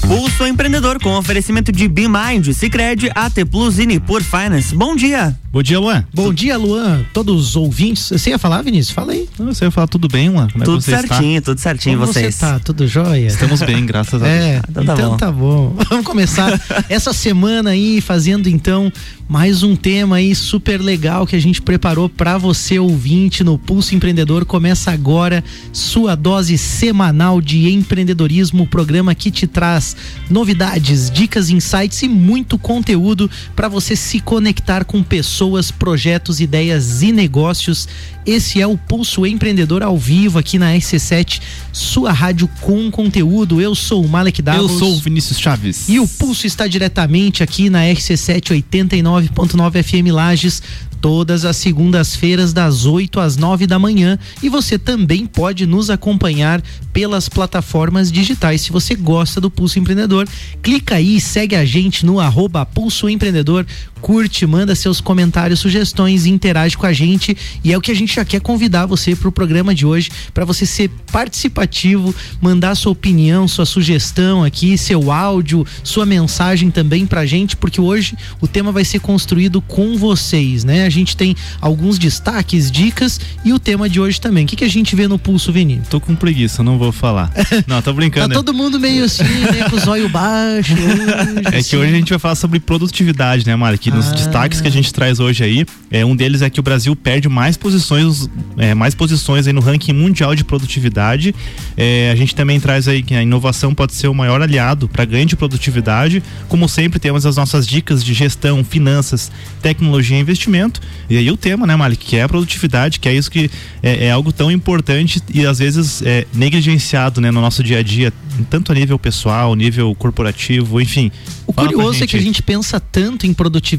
Pulso Empreendedor com oferecimento de BeMind, Cicred, AT Plus e Nipur Finance. Bom dia. Bom dia, Luan. Bom dia, Luan. Todos os ouvintes. Você ia falar, Vinícius? Fala aí. Não, você ia falar tudo bem, Luan? Como tudo é que você certinho, está? tudo certinho Como vocês. você tá? Tudo jóia? Estamos bem, graças a Deus. É, Então então, tá bom. tá bom. Vamos começar essa semana aí fazendo então mais um tema aí super legal que a gente preparou para você ouvinte no Pulso Empreendedor. Começa agora sua dose semanal de empreendedorismo, o programa que te traz novidades, dicas, insights e muito conteúdo para você se conectar com pessoas, projetos, ideias e negócios. Esse é o Pulso Empreendedor ao vivo aqui na RC7, sua rádio com conteúdo. Eu sou o Malek Davos. Eu sou o Vinícius Chaves. E o Pulso está diretamente aqui na RC7 89.9 FM Lages, todas as segundas-feiras das 8 às 9 da manhã, e você também pode nos acompanhar pelas plataformas digitais. Se você gosta do Pulso Empreendedor, clica aí, segue a gente no arroba Pulso Empreendedor, curte, manda seus comentários, sugestões, interage com a gente, e é o que a gente já quer convidar você para o programa de hoje, para você ser participativo, mandar sua opinião, sua sugestão aqui, seu áudio, sua mensagem também pra gente, porque hoje o tema vai ser construído com vocês, né? A gente tem alguns destaques, dicas e o tema de hoje também. O que, que a gente vê no pulso, Vini? Tô com preguiça, não vou falar. Não, tô Tá brincando. todo mundo meio assim, né? Com os olhos baixos. É que hoje a gente vai falar sobre produtividade, né, Mari? Que nos Ah. destaques que a gente traz hoje aí, é, um deles é que o Brasil perde mais posições, é, mais posições aí no ranking mundial de produtividade. É, a gente também traz aí que a inovação pode ser o maior aliado para ganho de produtividade. Como sempre, temos as nossas dicas de gestão, finanças, tecnologia e investimento. E aí o tema, né, Malik, que é a produtividade, que é isso que é, é algo tão importante e às vezes é negligenciado, né, no nosso dia a dia, tanto a nível pessoal, nível corporativo, enfim. O curioso é que a gente pensa tanto em produtividade,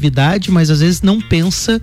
mas às vezes não pensa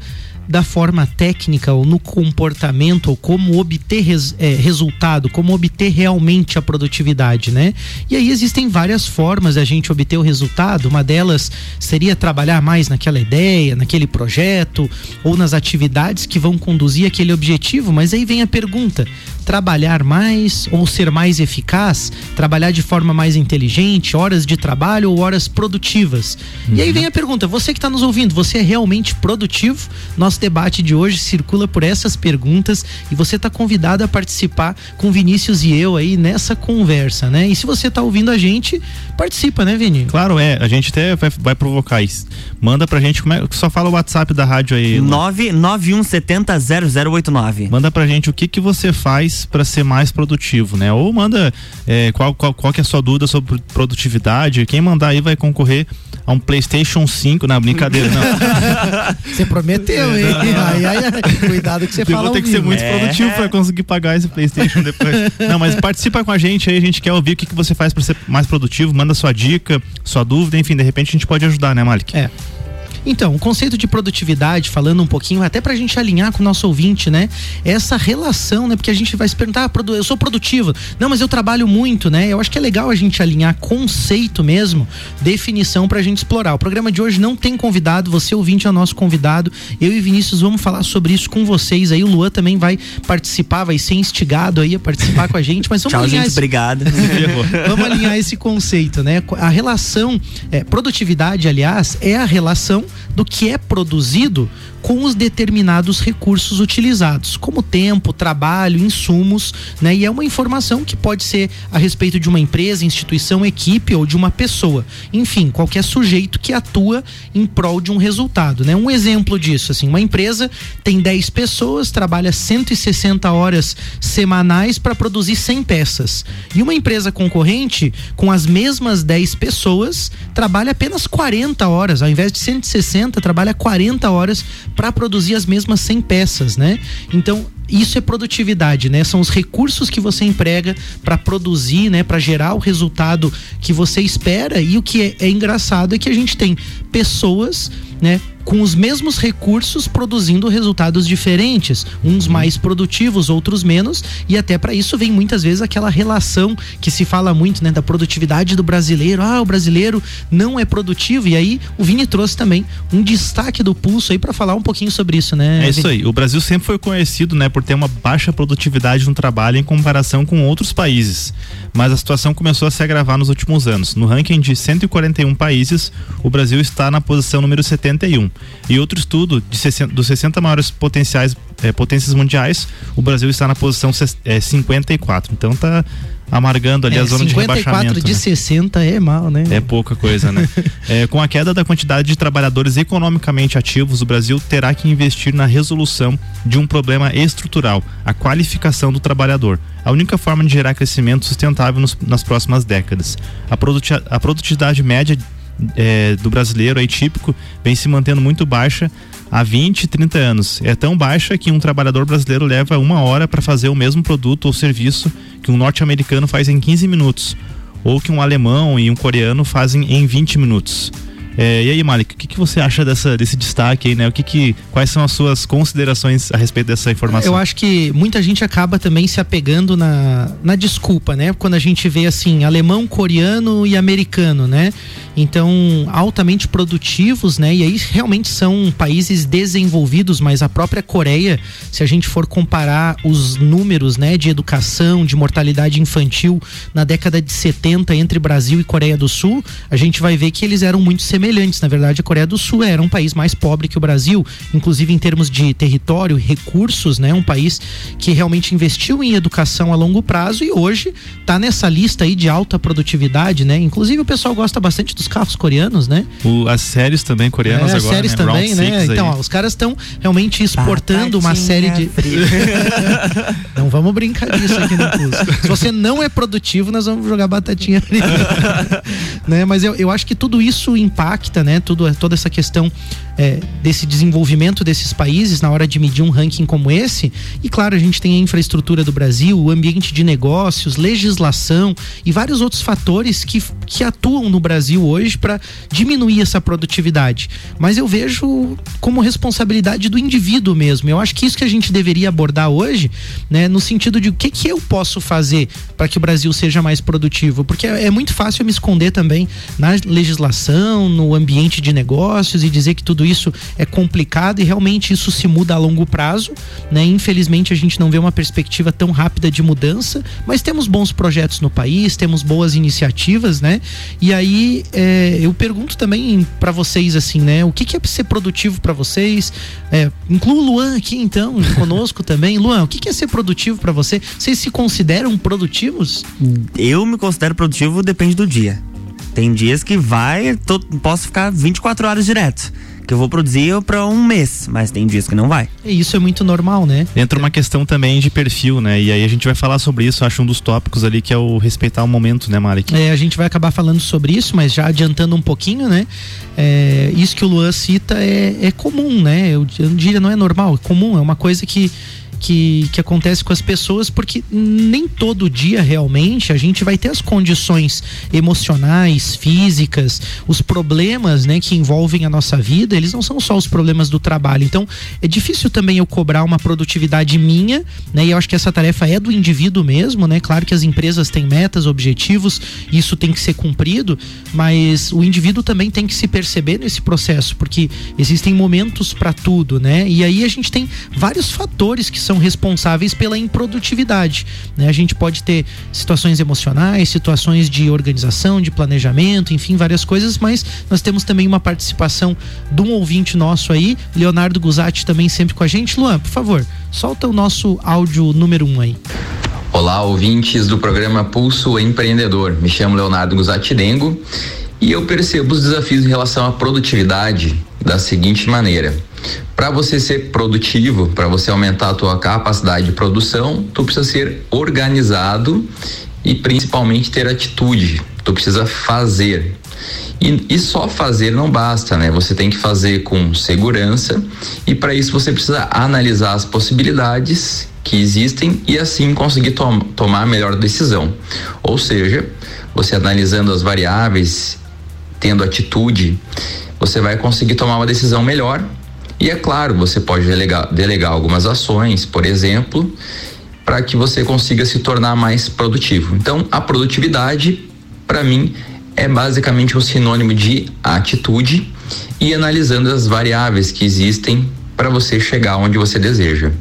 da forma técnica ou no comportamento ou como obter res- é, resultado, como obter realmente a produtividade, né? E aí existem várias formas da gente obter o resultado. Uma delas seria trabalhar mais naquela ideia, naquele projeto ou nas atividades que vão conduzir aquele objetivo. Mas aí vem a pergunta: trabalhar mais ou ser mais eficaz? Trabalhar de forma mais inteligente, horas de trabalho ou horas produtivas? E aí vem a pergunta: você que está nos ouvindo, você é realmente produtivo? Nosso debate de hoje circula por essas perguntas e você está convidado a participar com Vinícius e eu aí nessa conversa, né? E se você está ouvindo a gente, participa, né, Vini? Claro, é. A gente até vai, vai provocar isso. Manda pra gente como é. Só fala o WhatsApp da rádio aí. Lu. 991700089. Manda pra gente o que que você faz pra ser mais produtivo, né? Ou manda é, qual, qual, qual que é a sua dúvida sobre produtividade. Quem mandar aí vai concorrer a um PlayStation 5. Não, brincadeira, não. Você prometeu, hein? Ai, ai, ai. Cuidado que você Eu fala vou ter que ser muito É. produtivo pra conseguir pagar esse PlayStation depois. Não, mas participa com a gente aí, a gente quer ouvir o que, que você faz pra ser mais produtivo, manda sua dica, sua dúvida, enfim, de repente a gente pode ajudar, né, Malik? É. Então, o conceito de produtividade, falando um pouquinho, até pra gente alinhar com o nosso ouvinte, né? Essa relação, né? Porque a gente vai se perguntar, ah, eu sou produtivo. Não, mas eu trabalho muito, né? Eu acho que é legal a gente alinhar conceito mesmo, definição pra gente explorar. O programa de hoje não tem convidado, você ouvinte é o nosso convidado. Eu e Vinícius vamos falar sobre isso com vocês. Aí o Luan também vai participar, vai ser instigado aí a participar com a gente, mas vamos Tchau, alinhar gente. esse- Obrigado. Vamos alinhar esse conceito, né? A relação, é, produtividade, aliás, é a relação do que é produzido com os determinados recursos utilizados, como tempo, trabalho, insumos, né? E é uma informação que pode ser a respeito de uma empresa, instituição, equipe ou de uma pessoa. Enfim, qualquer sujeito que atua em prol de um resultado, né? Um exemplo disso, assim, uma empresa tem 10 pessoas, trabalha 160 horas semanais para produzir 100 peças. E uma empresa concorrente, com as mesmas 10 pessoas, trabalha apenas 40 horas, ao invés de 160, trabalha 40 horas para produzir as mesmas 100 peças, né? Então, isso é produtividade, né? São os recursos que você emprega para produzir, né? Para gerar o resultado que você espera. E o que é, é engraçado é que a gente tem pessoas, né, com os mesmos recursos produzindo resultados diferentes, uns mais produtivos, outros menos, e até para isso vem muitas vezes aquela relação que se fala muito, né, da produtividade do brasileiro. Ah, o brasileiro não é produtivo e aí o Vini trouxe também um destaque do pulso aí para falar um pouquinho sobre isso, né? É isso aí. O Brasil sempre foi conhecido, né, por ter uma baixa produtividade no trabalho em comparação com outros países. Mas a situação começou a se agravar nos últimos anos. No ranking de 141 países, o Brasil está na posição número 71. E outro estudo de 60, dos 60 maiores potenciais é, potências mundiais, o Brasil está na posição é, 54. Então tá amargando ali é, a zona de rebaixamento. 54 de né? 60 é mal, né? É pouca coisa, né? é, com a queda da quantidade de trabalhadores economicamente ativos, o Brasil terá que investir na resolução de um problema estrutural, a qualificação do trabalhador. A única forma de gerar crescimento sustentável nos, nas próximas décadas. A, produti a produtividade média é, do brasileiro aí típico vem se mantendo muito baixa há 20, 30 anos. É tão baixa que um trabalhador brasileiro leva uma hora para fazer o mesmo produto ou serviço que um norte-americano faz em 15 minutos, ou que um alemão e um coreano fazem em 20 minutos. É, e aí, Malik, o que, que você acha dessa, desse destaque aí, né? O que que, quais são as suas considerações a respeito dessa informação? Eu acho que muita gente acaba também se apegando na, na desculpa, né? Quando a gente vê assim, alemão, coreano e americano, né? Então, altamente produtivos, né? E aí realmente são países desenvolvidos, mas a própria Coreia, se a gente for comparar os números, né, de educação, de mortalidade infantil na década de 70 entre Brasil e Coreia do Sul, a gente vai ver que eles eram muito semelhantes. Na verdade, a Coreia do Sul era um país mais pobre que o Brasil, inclusive em termos de território, recursos, né? Um país que realmente investiu em educação a longo prazo e hoje está nessa lista aí de alta produtividade, né? Inclusive o pessoal gosta bastante dos carros coreanos, né? O, as séries também coreanas é, as agora, séries né? também, Round né? Então, ó, os caras estão realmente exportando Batatinha uma série de Não vamos brincar disso aqui no curso. Se você não é produtivo, nós vamos jogar batatinha né? Mas eu, eu acho que tudo isso impacta, né? Tudo, toda essa questão é, desse desenvolvimento desses países na hora de medir um ranking como esse. E claro, a gente tem a infraestrutura do Brasil, o ambiente de negócios, legislação e vários outros fatores que, que atuam no Brasil hoje para diminuir essa produtividade. Mas eu vejo como responsabilidade do indivíduo mesmo. Eu acho que isso que a gente deveria abordar hoje, né, no sentido de o que, que eu posso fazer para que o Brasil seja mais produtivo. Porque é, é muito fácil eu me esconder também na legislação, no ambiente de negócios e dizer que tudo isso é complicado e realmente isso se muda a longo prazo, né? Infelizmente a gente não vê uma perspectiva tão rápida de mudança, mas temos bons projetos no país, temos boas iniciativas, né? E aí é, eu pergunto também para vocês assim, né? O que, que é ser produtivo para vocês? É, incluo o Luan aqui então conosco também. Luan, o que, que é ser produtivo para você? Vocês se consideram produtivos? Eu me considero produtivo depende do dia. Tem dias que vai, tô, posso ficar 24 horas direto que eu vou produzir para um mês, mas tem dias que não vai. E isso é muito normal, né? Entra uma questão também de perfil, né? E aí a gente vai falar sobre isso, acho um dos tópicos ali que é o respeitar o momento, né, Malik? É, a gente vai acabar falando sobre isso, mas já adiantando um pouquinho, né? É, isso que o Luan cita é, é comum, né? Eu, eu diria não é normal, é comum, é uma coisa que que, que acontece com as pessoas, porque nem todo dia realmente a gente vai ter as condições emocionais, físicas, os problemas né, que envolvem a nossa vida, eles não são só os problemas do trabalho. Então, é difícil também eu cobrar uma produtividade minha, né? E eu acho que essa tarefa é do indivíduo mesmo, né? Claro que as empresas têm metas, objetivos, isso tem que ser cumprido, mas o indivíduo também tem que se perceber nesse processo, porque existem momentos para tudo, né? E aí a gente tem vários fatores que são responsáveis pela improdutividade. Né? A gente pode ter situações emocionais, situações de organização, de planejamento, enfim, várias coisas, mas nós temos também uma participação de um ouvinte nosso aí, Leonardo Guzatti, também sempre com a gente. Luan, por favor, solta o nosso áudio número um aí. Olá, ouvintes do programa Pulso Empreendedor. Me chamo Leonardo Guzatti Dengo e eu percebo os desafios em relação à produtividade da seguinte maneira para você ser produtivo, para você aumentar a tua capacidade de produção, tu precisa ser organizado e principalmente ter atitude. Tu precisa fazer. E, e, só fazer não basta, né? Você tem que fazer com segurança e para isso você precisa analisar as possibilidades que existem e assim conseguir tom tomar a melhor decisão. Ou seja, você analisando as variáveis, tendo atitude, você vai conseguir tomar uma decisão melhor. E é claro, você pode delegar, delegar algumas ações, por exemplo, para que você consiga se tornar mais produtivo. Então, a produtividade, para mim, é basicamente um sinônimo de atitude e analisando as variáveis que existem para você chegar onde você deseja.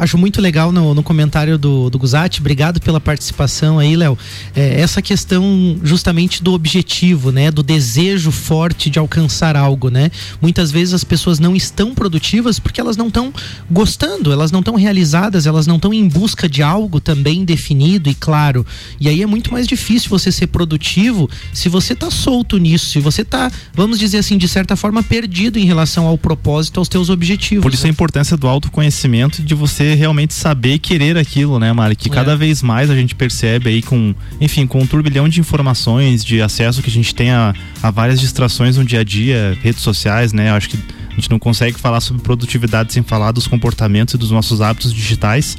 Acho muito legal no, no comentário do, do Guzatti, obrigado pela participação aí, Léo. É, essa questão justamente do objetivo, né? Do desejo forte de alcançar algo, né? Muitas vezes as pessoas não estão produtivas porque elas não estão gostando, elas não estão realizadas, elas não estão em busca de algo também definido e claro. E aí é muito mais difícil você ser produtivo se você tá solto nisso, se você tá, vamos dizer assim, de certa forma perdido em relação ao propósito, aos teus objetivos. Por isso né? a importância do autoconhecimento de você realmente saber querer aquilo, né, Mari? Que é. cada vez mais a gente percebe aí com, enfim, com um turbilhão de informações, de acesso que a gente tem a, a várias distrações no dia a dia, redes sociais, né? Eu acho que a gente não consegue falar sobre produtividade sem falar dos comportamentos e dos nossos hábitos digitais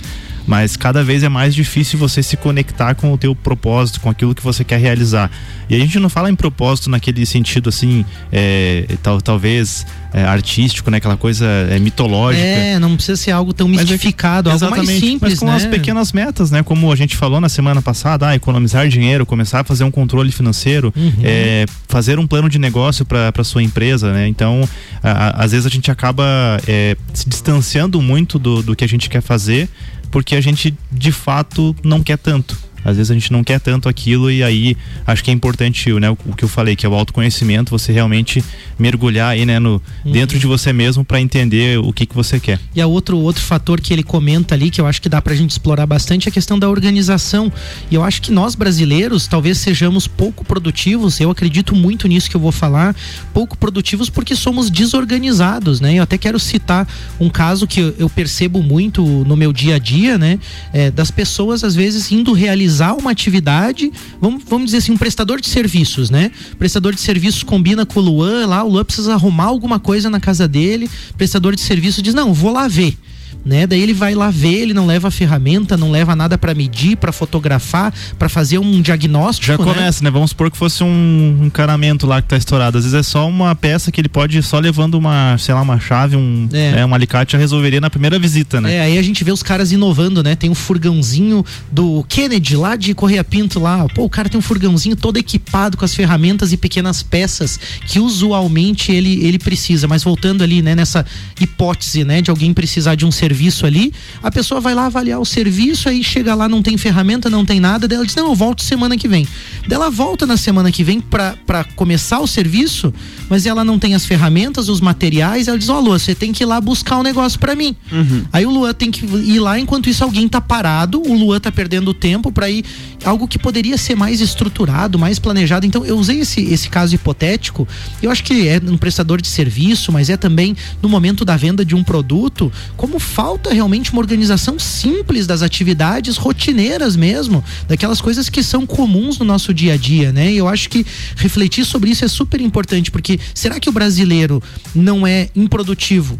mas cada vez é mais difícil você se conectar com o teu propósito, com aquilo que você quer realizar. E a gente não fala em propósito naquele sentido assim, é, tal, talvez é, artístico, né? Aquela coisa é, mitológica. É, não precisa ser algo tão mistificado, é algo mais simples, mas com né? as pequenas metas, né? Como a gente falou na semana passada, ah, economizar dinheiro, começar a fazer um controle financeiro, uhum. é, fazer um plano de negócio para sua empresa, né? Então, a, a, às vezes a gente acaba é, se distanciando muito do, do que a gente quer fazer porque a gente de fato não quer tanto. Às vezes a gente não quer tanto aquilo e aí acho que é importante, né, o, que eu falei, que é o autoconhecimento, você realmente mergulhar aí, né, no, uhum. dentro de você mesmo para entender o que que você quer. E a outro outro fator que ele comenta ali, que eu acho que dá pra gente explorar bastante, é a questão da organização. E eu acho que nós brasileiros talvez sejamos pouco produtivos, eu acredito muito nisso que eu vou falar, pouco produtivos porque somos desorganizados, né? Eu até quero citar um caso que eu percebo muito no meu dia a dia, né, é, das pessoas às vezes indo realizar realizar uma atividade, vamos, vamos dizer assim, um prestador de serviços, né? prestador de serviços combina com o Luan, lá o Luan precisa arrumar alguma coisa na casa dele, prestador de serviço diz: "Não, vou lá ver" né? Daí ele vai lá ver, ele não leva ferramenta, não leva nada para medir, para fotografar, para fazer um diagnóstico. Já né? começa, né? Vamos supor que fosse um encanamento lá que tá estourado. Às vezes é só uma peça que ele pode só levando uma, sei lá, uma chave, um, é. né, um alicate já resolveria na primeira visita, né? É, aí a gente vê os caras inovando, né? Tem um furgãozinho do Kennedy lá de Correia Pinto lá. Pô, o cara tem um furgãozinho todo equipado com as ferramentas e pequenas peças que usualmente ele, ele precisa. Mas voltando ali, né, nessa hipótese, né, de alguém precisar de um serviço serviço ali, a pessoa vai lá avaliar o serviço, aí chega lá, não tem ferramenta, não tem nada, daí ela diz, não, eu volto semana que vem. Daí ela volta na semana que vem para começar o serviço, mas ela não tem as ferramentas, os materiais, ela diz, ó, oh, Lua, você tem que ir lá buscar um negócio para mim. Uhum. Aí o Luan tem que ir lá, enquanto isso alguém tá parado, o Luan tá perdendo tempo para ir algo que poderia ser mais estruturado, mais planejado. Então eu usei esse, esse caso hipotético, eu acho que é um prestador de serviço, mas é também no momento da venda de um produto, como falta realmente uma organização simples das atividades rotineiras mesmo, daquelas coisas que são comuns no nosso dia a dia, né? E eu acho que refletir sobre isso é super importante, porque será que o brasileiro não é improdutivo?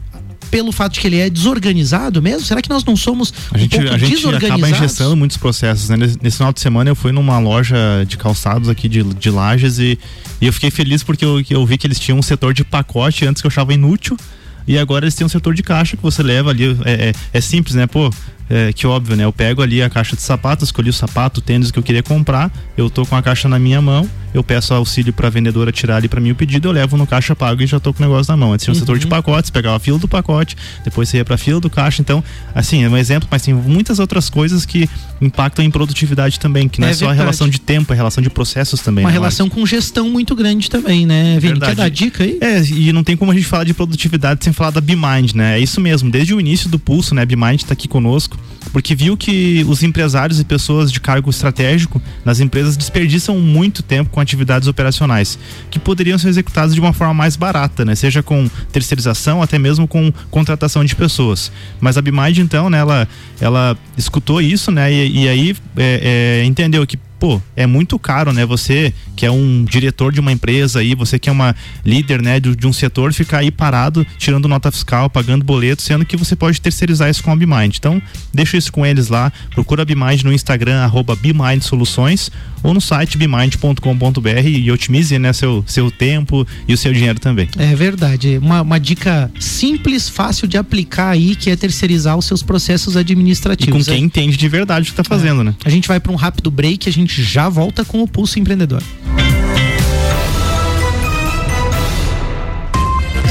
pelo fato de que ele é desorganizado mesmo? Será que nós não somos a gente, um a gente acaba ingestando muitos processos, né? Nesse, nesse, final de semana eu fui numa loja de calçados aqui de, de Lages e, e eu fiquei feliz porque eu, eu vi que eles tinham um setor de pacote antes que eu achava inútil e agora eles têm um setor de caixa que você leva ali. É, é, é simples, né? Pô, é, que óbvio, né? Eu pego ali a caixa de sapatos, escolhi o sapato, o tênis que eu queria comprar, eu tô com a caixa na minha mão, eu peço auxílio para a vendedora tirar ali para mim o pedido, eu levo no caixa pago e já tô com o negócio na mão. Antes tinha um uhum. setor de pacotes, pegava a fila do pacote, depois você ia para a fila do caixa. Então, assim, é um exemplo, mas tem muitas outras coisas que impactam em produtividade também, que não é, é só a relação de tempo, é a relação de processos também. Uma né, relação com gestão muito grande também, né? Vini, quer dar dica aí? É, e não tem como a gente falar de produtividade sem falar da BeMind, né? É isso mesmo, desde o início do pulso, né? BeMind tá aqui conosco, porque viu que os empresários e pessoas de cargo estratégico nas empresas desperdiçam muito tempo com atividades operacionais que poderiam ser executadas de uma forma mais barata, né? Seja com terceirização, até mesmo com contratação de pessoas. Mas a BMind, então, né, ela, ela escutou isso, né? E, e aí é, é, entendeu que pô, é muito caro, né? Você que é um diretor de uma empresa aí, você que é uma líder, né, de, de um setor, ficar aí parado, tirando nota fiscal, pagando boleto, sendo que você pode terceirizar isso com a BeMind. Então, deixa isso com eles lá, procura a BeMind no Instagram, arroba BeMind Soluções, ou no site bemind.com.br e otimize, né, seu, seu tempo e o seu dinheiro também. É verdade. Uma, uma dica simples, fácil de aplicar aí, que é terceirizar os seus processos administrativos. E com quem entende de verdade o que está fazendo, é. né? A gente vai para um rápido break, a gente já volta com o Pulso Empreendedor.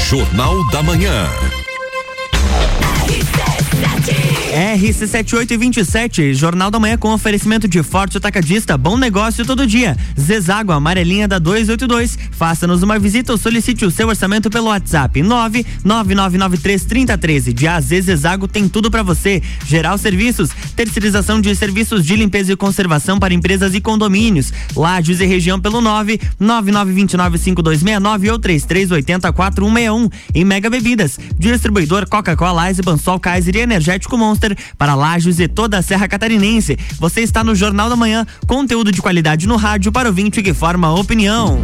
Jornal da Manhã. RC7827, Jornal da Manhã com oferecimento de Forte Atacadista, bom negócio todo dia. Zezago, amarelinha da 282. Faça-nos uma visita ou solicite o seu orçamento pelo WhatsApp 999933013. De AZ Zezago tem tudo para você. Geral Serviços, terceirização de serviços de limpeza e conservação para empresas e condomínios. Lages e região pelo 999295269 ou 33804161. E Mega Bebidas, distribuidor Coca-Cola, Ice, Bansol, Kaiser e Energético Para Lages e toda a Serra Catarinense. Você está no Jornal da Manhã, conteúdo de qualidade no rádio para o ouvinte que forma opinião.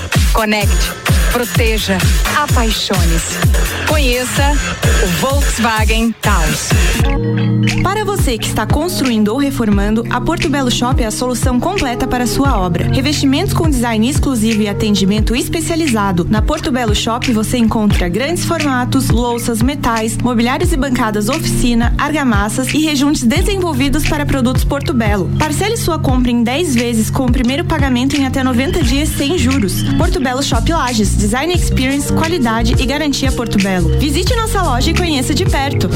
conecte, proteja, apaixone-se. Conheça o Volkswagen Taos. Para você que está construindo ou reformando, a Porto Belo Shop é a solução completa para sua obra. Revestimentos com design exclusivo e atendimento especializado. Na Porto Belo Shop você encontra grandes formatos, louças, metais, mobiliários e bancadas oficina, argamassas e rejuntes desenvolvidos para produtos Porto Belo. Parcele sua compra em 10 vezes com o primeiro pagamento em até 90 dias sem juros. Porto Belo Shop Lages, Design Experience, qualidade e garantia Porto Belo. Visite nossa loja e conheça de perto.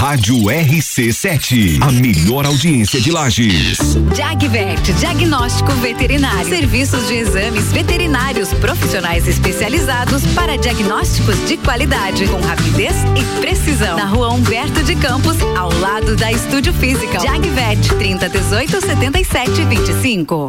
Rádio RC7, a melhor audiência de Lages. Jagvet, diagnóstico veterinário. Serviços de exames veterinários profissionais especializados para diagnósticos de qualidade, com rapidez e precisão. Na rua Humberto de Campos, ao lado da Estúdio Física. Jagvet, 30 18 77 25.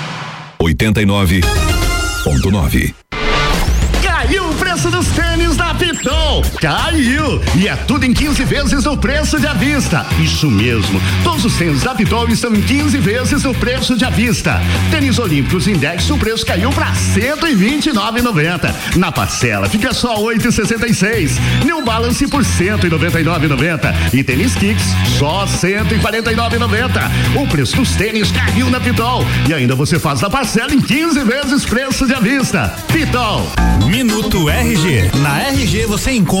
89.9 Caiu o preço dos tênis da Pitol. Caiu! E é tudo em 15 vezes o preço de avista. Isso mesmo. Todos os tênis da Pitol estão em 15 vezes o preço de avista. Tênis Olímpicos Index, o preço caiu para 129,90. Na parcela fica só 8,66. New Balance por 199,90. E tênis Kicks só 149,90. O preço dos tênis caiu na Pitol. E ainda você faz a parcela em 15 vezes preço de avista. Pitol. Minuto RG. Na RG você encontra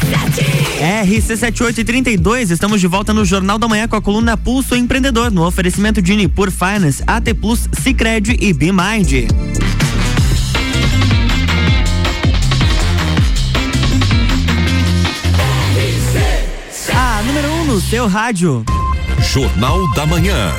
RC7832, estamos de volta no Jornal da Manhã com a coluna Pulso Empreendedor, no oferecimento de Nipur Finance, AT Plus, Cicred e BeMind. A número 1 um no seu rádio. Jornal da Manhã.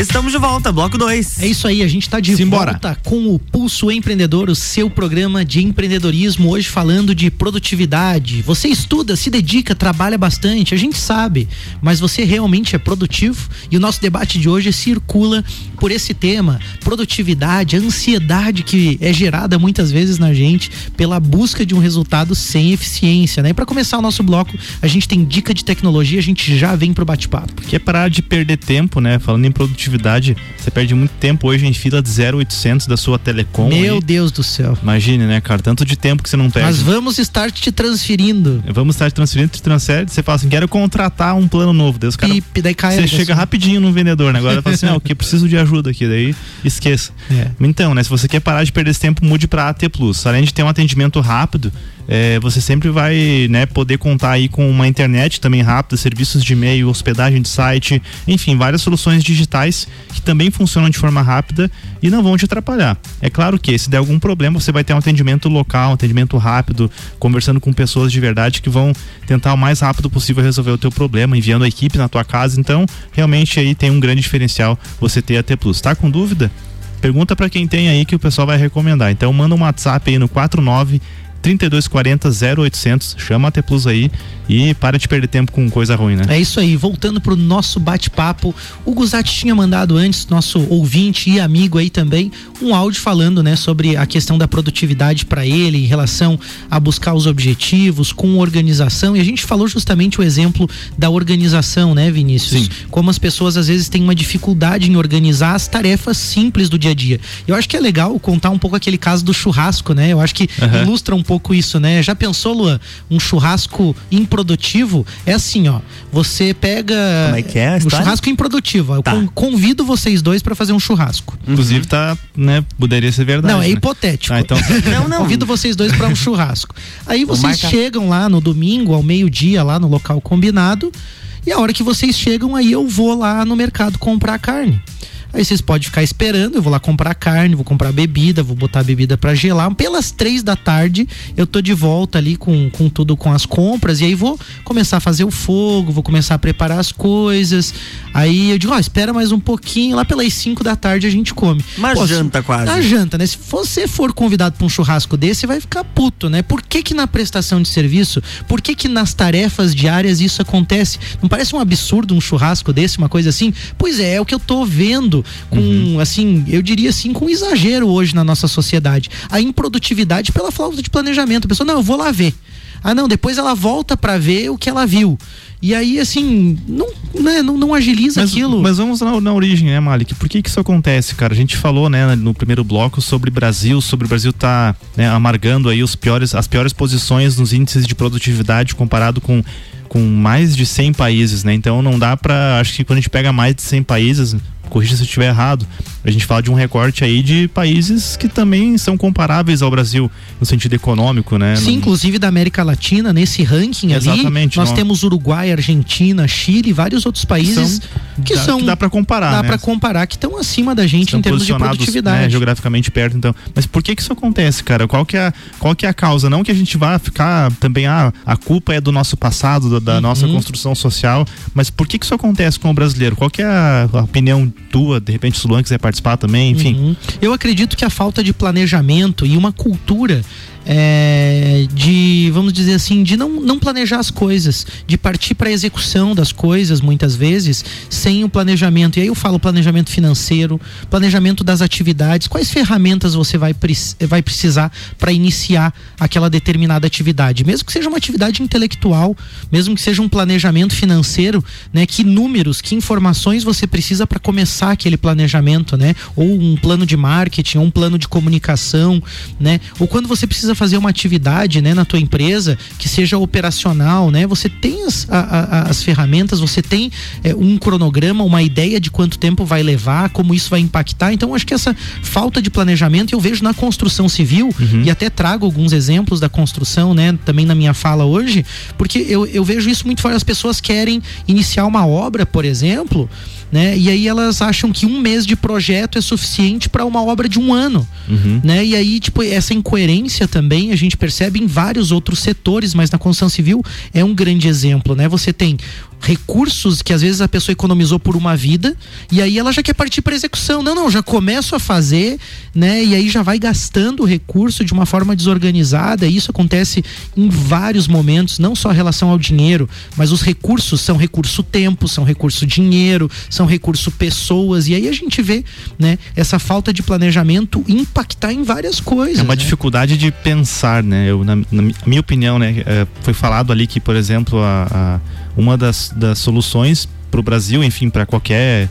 Estamos de volta, bloco 2. É isso aí, a gente está de Simbora. volta com o Pulso Empreendedor, o seu programa de empreendedorismo, hoje falando de produtividade. Você estuda, se dedica, trabalha bastante, a gente sabe, mas você realmente é produtivo? E o nosso debate de hoje circula por esse tema, produtividade, a ansiedade que é gerada muitas vezes na gente pela busca de um resultado sem eficiência, né? E para começar o nosso bloco, a gente tem dica de tecnologia, a gente já vem pro bate-papo. Que é parar de perder tempo, né? Falando em produtividade, você perde muito tempo hoje em fila de 0800 da sua Telecom. Meu aí. Deus do céu. Imagine, né, cara? Tanto de tempo que você não perde. Mas vamos estar te transferindo. Vamos estar te transferindo, te transfere, você fala assim, quero contratar um plano novo. Deus, cara, Pip, daí cai você chega ligação. rapidinho no vendedor, né? Agora fala assim, ah, o que preciso de ajuda aqui, daí esqueça. É. Então, né, se você quer parar de perder esse tempo, mude para AT Plus. Além de ter um atendimento rápido, é, você sempre vai né, poder contar aí com uma internet também rápida, serviços de e-mail, hospedagem de site, enfim, várias soluções digitais que também funcionam de forma rápida e não vão te atrapalhar. É claro que se der algum problema, você vai ter um atendimento local, um atendimento rápido, conversando com pessoas de verdade que vão tentar o mais rápido possível resolver o teu problema, enviando a equipe na tua casa. Então, realmente aí tem um grande diferencial você ter a T Plus. Tá com dúvida? Pergunta para quem tem aí que o pessoal vai recomendar. Então manda um WhatsApp aí no 49 3240 0800, chama a T Plus aí e para de perder tempo com coisa ruim, né? É isso aí, voltando pro nosso bate-papo, o Guzatti tinha mandado antes, nosso ouvinte e amigo aí também, um áudio falando, né, sobre a questão da produtividade para ele em relação a buscar os objetivos com organização, e a gente falou justamente o exemplo da organização, né, Vinícius? Sim. Como as pessoas às vezes têm uma dificuldade em organizar as tarefas simples do dia a dia. Eu acho que é legal contar um pouco aquele caso do churrasco, né? Eu acho que Aham. ilustra um pouco isso, né? Já pensou, Luan, um churrasco improdutivo? É assim, ó, você pega Como é que é um churrasco improdutivo. Eu Tá. con- convido vocês dois pra fazer um churrasco. Inclusive tá, né, poderia ser verdade. Não, é né? hipotético. Ah, então tá. Não, não. Convido vocês dois pra um churrasco. Aí vocês marca. chegam lá no domingo, ao meio-dia, lá no local combinado. E a hora que vocês chegam, aí eu vou lá no mercado comprar carne. Aí vocês podem ficar esperando, eu vou lá comprar carne, vou comprar bebida, vou botar a bebida pra gelar. Pelas três da tarde, eu tô de volta ali com, com tudo, com as compras. E aí vou começar a fazer o fogo, vou começar a preparar as coisas. Aí eu digo, ó, espera mais um pouquinho, lá pelas cinco da tarde a gente come. Uma Pô, janta quase. A janta, né? Se você for convidado pra um churrasco desse, você vai ficar puto, né? Por que que na prestação de serviço, por que que nas tarefas diárias isso acontece? Não parece um absurdo um churrasco desse, uma coisa assim? Pois é, é o que eu tô vendo com, assim, eu diria assim, com exagero hoje na nossa sociedade. A improdutividade pela falta de planejamento. A pessoa, não, eu vou lá ver. Ah, não, depois ela volta pra ver o que ela viu. E aí, assim, não, né, não, não agiliza Mas, aquilo. mas vamos na, na origem, né, Malik? Por que que isso acontece, cara? A gente falou, né, no primeiro bloco sobre Brasil, sobre o Brasil tá né, amargando aí os piores, as piores posições nos índices de produtividade comparado com com mais de 100 países, né? Então não dá pra, acho que quando a gente pega mais de 100 países, corrija se eu estiver errado, A gente fala de um recorte aí de países que também são comparáveis ao Brasil no sentido econômico, né? Sim, inclusive da América Latina, nesse ranking Exatamente, ali, nós não- temos Uruguai, Argentina, Chile e vários outros países São- que dá- são que dá pra comparar, Dá né? pra comparar que estão acima da gente Estão em termos de posicionados, produtividade. né, geograficamente perto, então. Mas por que que isso acontece, cara? Qual que é, a- qual que é a causa? Não que a gente vá ficar também, ah, a culpa é do nosso passado, da, da nossa construção social, mas por que que isso acontece com o brasileiro? Qual que é a, a opinião tua? De repente, se o Luan quiser participar também, enfim. Uhum. Eu acredito que a falta de planejamento e uma cultura é, de, vamos dizer assim, de não, não planejar as coisas, de partir para a execução das coisas, muitas vezes, sem o planejamento. E aí eu falo planejamento financeiro, planejamento das atividades, quais ferramentas você vai, vai precisar para iniciar aquela determinada atividade, mesmo que seja uma atividade intelectual, mesmo que seja um planejamento financeiro, né? Que números, que informações você precisa para começar aquele planejamento, né? Ou um plano de marketing, ou um plano de comunicação, né? Ou quando você precisa fazer uma atividade, né, na tua empresa que seja operacional, né? Você tem as, a- a- as ferramentas, você tem é, um cronograma, uma ideia de quanto tempo vai levar, como isso vai impactar. Então, acho que essa falta de planejamento eu vejo na construção civil e até trago alguns exemplos da construção, né? Também na minha fala hoje, porque eu, eu vejo isso muito forte. As pessoas querem iniciar uma obra, por exemplo, né? E aí elas acham que um mês de projeto é suficiente para uma obra de um ano, né? E aí, tipo, essa incoerência também a gente percebe em vários outros setores, mas na construção civil é um grande exemplo, né? Você tem recursos que às vezes a pessoa economizou por uma vida e aí ela já quer partir para execução. Não, não, já começo a fazer, né? E aí já vai gastando o recurso de uma forma desorganizada. E isso acontece em vários momentos, não só em relação ao dinheiro, mas os recursos são recurso tempo, são recurso dinheiro, são recurso pessoas. E aí a gente vê, né, essa falta de planejamento impactar em várias coisas. É uma né? dificuldade de pensar, né? Eu, na, na mi- minha opinião, né? é, foi falado ali que, por exemplo, a, a- uma das, das soluções para o Brasil, enfim, para qualquer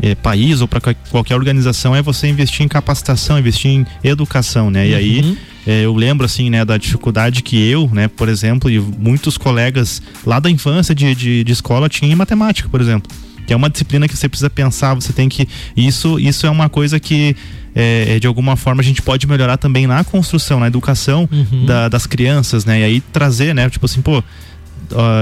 é, país ou para qualquer organização é você investir em capacitação, investir em educação, né? E aí é, eu lembro assim, né, da dificuldade que eu, né, por exemplo, e muitos colegas lá da infância de, de, de escola tinham em matemática, por exemplo. Que é uma disciplina que você precisa pensar, você tem que. Isso, isso é uma coisa que é, de alguma forma a gente pode melhorar também na construção, na educação da- das crianças, né? E aí trazer, né? Tipo assim, pô,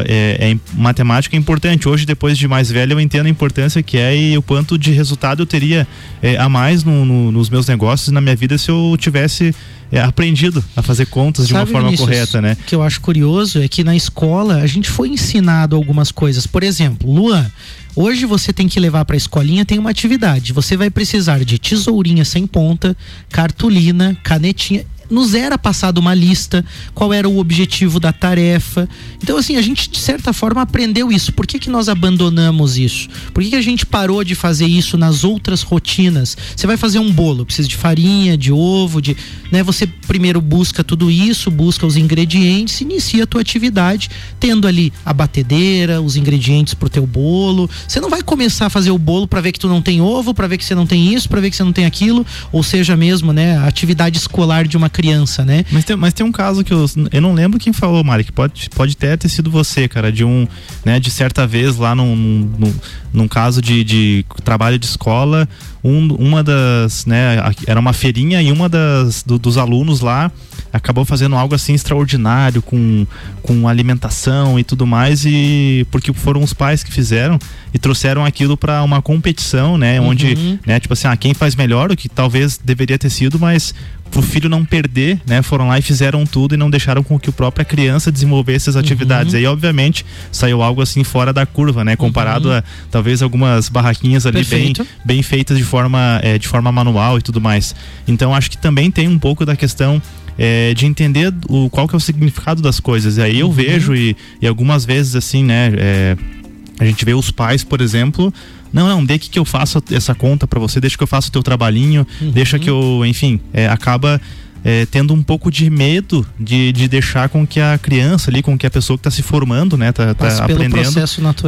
é, é matemática é importante. Hoje, depois de mais velho, eu entendo a importância que é e o quanto de resultado eu teria é, a mais no- no- nos meus negócios e na minha vida se eu tivesse é, aprendido a fazer contas de uma Sabe, forma Vinícius, correta, né? O que eu acho curioso é que na escola a gente foi ensinado algumas coisas. Por exemplo, Luan, hoje você tem que levar para a escolinha tem uma atividade. Você vai precisar de tesourinha sem ponta, cartolina, canetinha. Nos era passado uma lista, qual era o objetivo da tarefa. Então, assim, a gente, de certa forma, aprendeu isso. Por que, que nós abandonamos isso? Por que, que a gente parou de fazer isso nas outras rotinas? Você vai fazer um bolo, precisa de farinha, de ovo, de. Né? Você primeiro busca tudo isso, busca os ingredientes, inicia a tua atividade, tendo ali a batedeira, os ingredientes pro teu bolo. Você não vai começar a fazer o bolo para ver que tu não tem ovo, para ver que você não tem isso, para ver que você não tem aquilo, ou seja mesmo, né, a atividade escolar de uma criança, né? Mas tem, mas tem um caso que eu, eu não lembro quem falou, Mari, que pode, pode até ter sido você, cara, de um, né, de certa vez lá num, num, num caso de, de trabalho de escola, um, uma das, né, era uma feirinha e uma das, do- dos alunos lá acabou fazendo algo assim extraordinário com, com alimentação e tudo mais e porque foram os pais que fizeram e trouxeram aquilo para uma competição, né, onde, Uhum. né, tipo assim, ah, quem faz melhor, o que talvez deveria ter sido, mas pro filho não perder, né, foram lá e fizeram tudo e não deixaram com que a própria criança desenvolvesse as atividades. Aí, obviamente, saiu algo assim fora da curva, né, comparado a talvez algumas barraquinhas ali bem, Perfeito. bem feitas de forma, eh, de forma manual e tudo mais. Então, acho que também tem um pouco da questão eh, de entender o, qual que é o significado das coisas. E aí eu vejo e, e algumas vezes assim, né, eh, a gente vê os pais, por exemplo, não, não, deixa que eu faço essa conta pra você, deixa que eu faça o teu trabalhinho, deixa que eu, enfim, é, acaba é, tendo um pouco de medo de, de deixar com que a criança ali, com que a pessoa que está se formando, né, tá, tá aprendendo,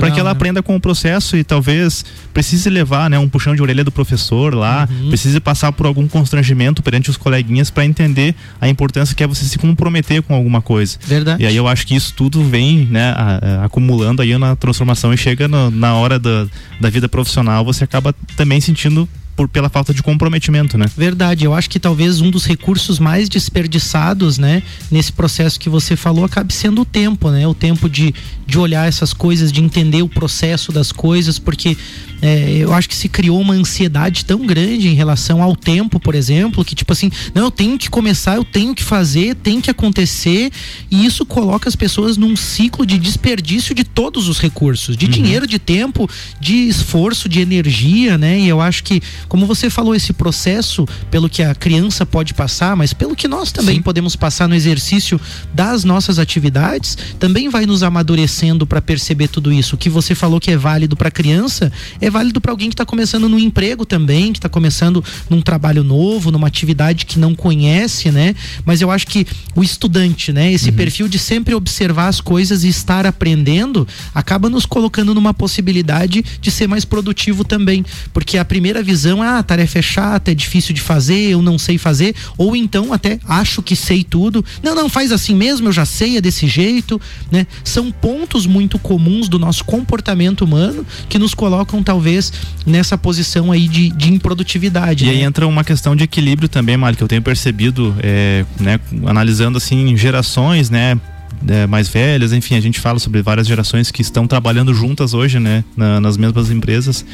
para que ela né? aprenda com o processo e talvez precise levar, né, um puxão de orelha do professor lá, Uhum. precise passar por algum constrangimento perante os coleguinhas para entender a importância que é você se comprometer com alguma coisa. Verdade. E aí eu acho que isso tudo vem, né, acumulando aí na transformação e chega no- na hora da, da vida profissional, você acaba também sentindo por, pela falta de comprometimento, né? Verdade, eu acho que talvez um dos recursos mais desperdiçados, né, nesse processo que você falou, acabe sendo o tempo, né? O tempo de, de olhar essas coisas, de entender o processo das coisas, porque é, eu acho que se criou uma ansiedade tão grande em relação ao tempo, por exemplo, que tipo assim, não, eu tenho que começar, eu tenho que fazer, tem que acontecer, e isso coloca as pessoas num ciclo de desperdício de todos os recursos, de uhum. dinheiro, de tempo, de esforço, de energia, né? E eu acho que, como você falou, esse processo, pelo que a criança pode passar, mas pelo que nós também Sim. podemos passar no exercício das nossas atividades, também vai nos amadurecendo para perceber tudo isso. O que você falou que é válido para criança é válido para alguém que está começando no emprego também, que está começando num trabalho novo, numa atividade que não conhece, né? Mas eu acho que o estudante, né? Esse uhum. perfil de sempre observar as coisas e estar aprendendo, acaba nos colocando numa possibilidade de ser mais produtivo também. Porque a primeira visão é, ah, a tarefa é chata, é difícil de fazer, eu não sei fazer, ou então até acho que sei tudo. Não, não, faz assim mesmo, eu já sei, é desse jeito, né? São pontos muito comuns do nosso comportamento humano que nos colocam talvez talvez nessa posição aí de, de improdutividade. E né? aí entra uma questão de equilíbrio também, Mário, que eu tenho percebido, é, né, analisando assim gerações, né, é, mais velhas, enfim, a gente fala sobre várias gerações que estão trabalhando juntas hoje, né, na, nas mesmas empresas.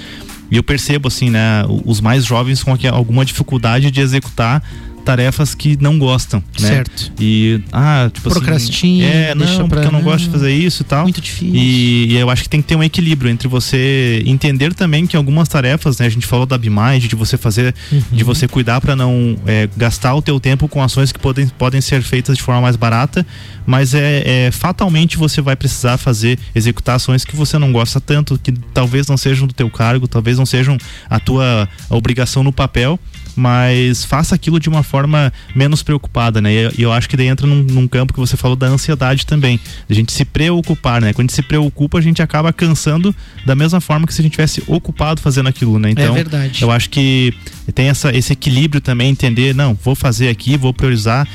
E eu percebo, assim, né, os mais jovens com alguma dificuldade de executar tarefas que não gostam, né? Certo. E, ah, tipo assim, Procrastina, assim, é, não, porque eu não gosto de fazer isso e tal. Muito difícil. E, e, eu acho que tem que ter um equilíbrio entre você entender também que algumas tarefas, né? A gente falou da BMind, de você fazer, uhum. de você cuidar para não é, gastar o teu tempo com ações que podem, podem ser feitas de forma mais barata, mas é, é, fatalmente você vai precisar fazer, executar ações que você não gosta tanto, que talvez não sejam do teu cargo, talvez não sejam a tua obrigação no papel, mas faça aquilo de uma forma menos preocupada, né? E eu acho que daí entra num, num, campo que você falou da ansiedade também. A gente se preocupar, né? Quando a gente se preocupa, a gente acaba cansando da mesma forma que se a gente tivesse ocupado fazendo aquilo, né? Então, é verdade. eu acho que tem essa, esse equilíbrio também, entender, não, vou fazer aqui, vou priorizar,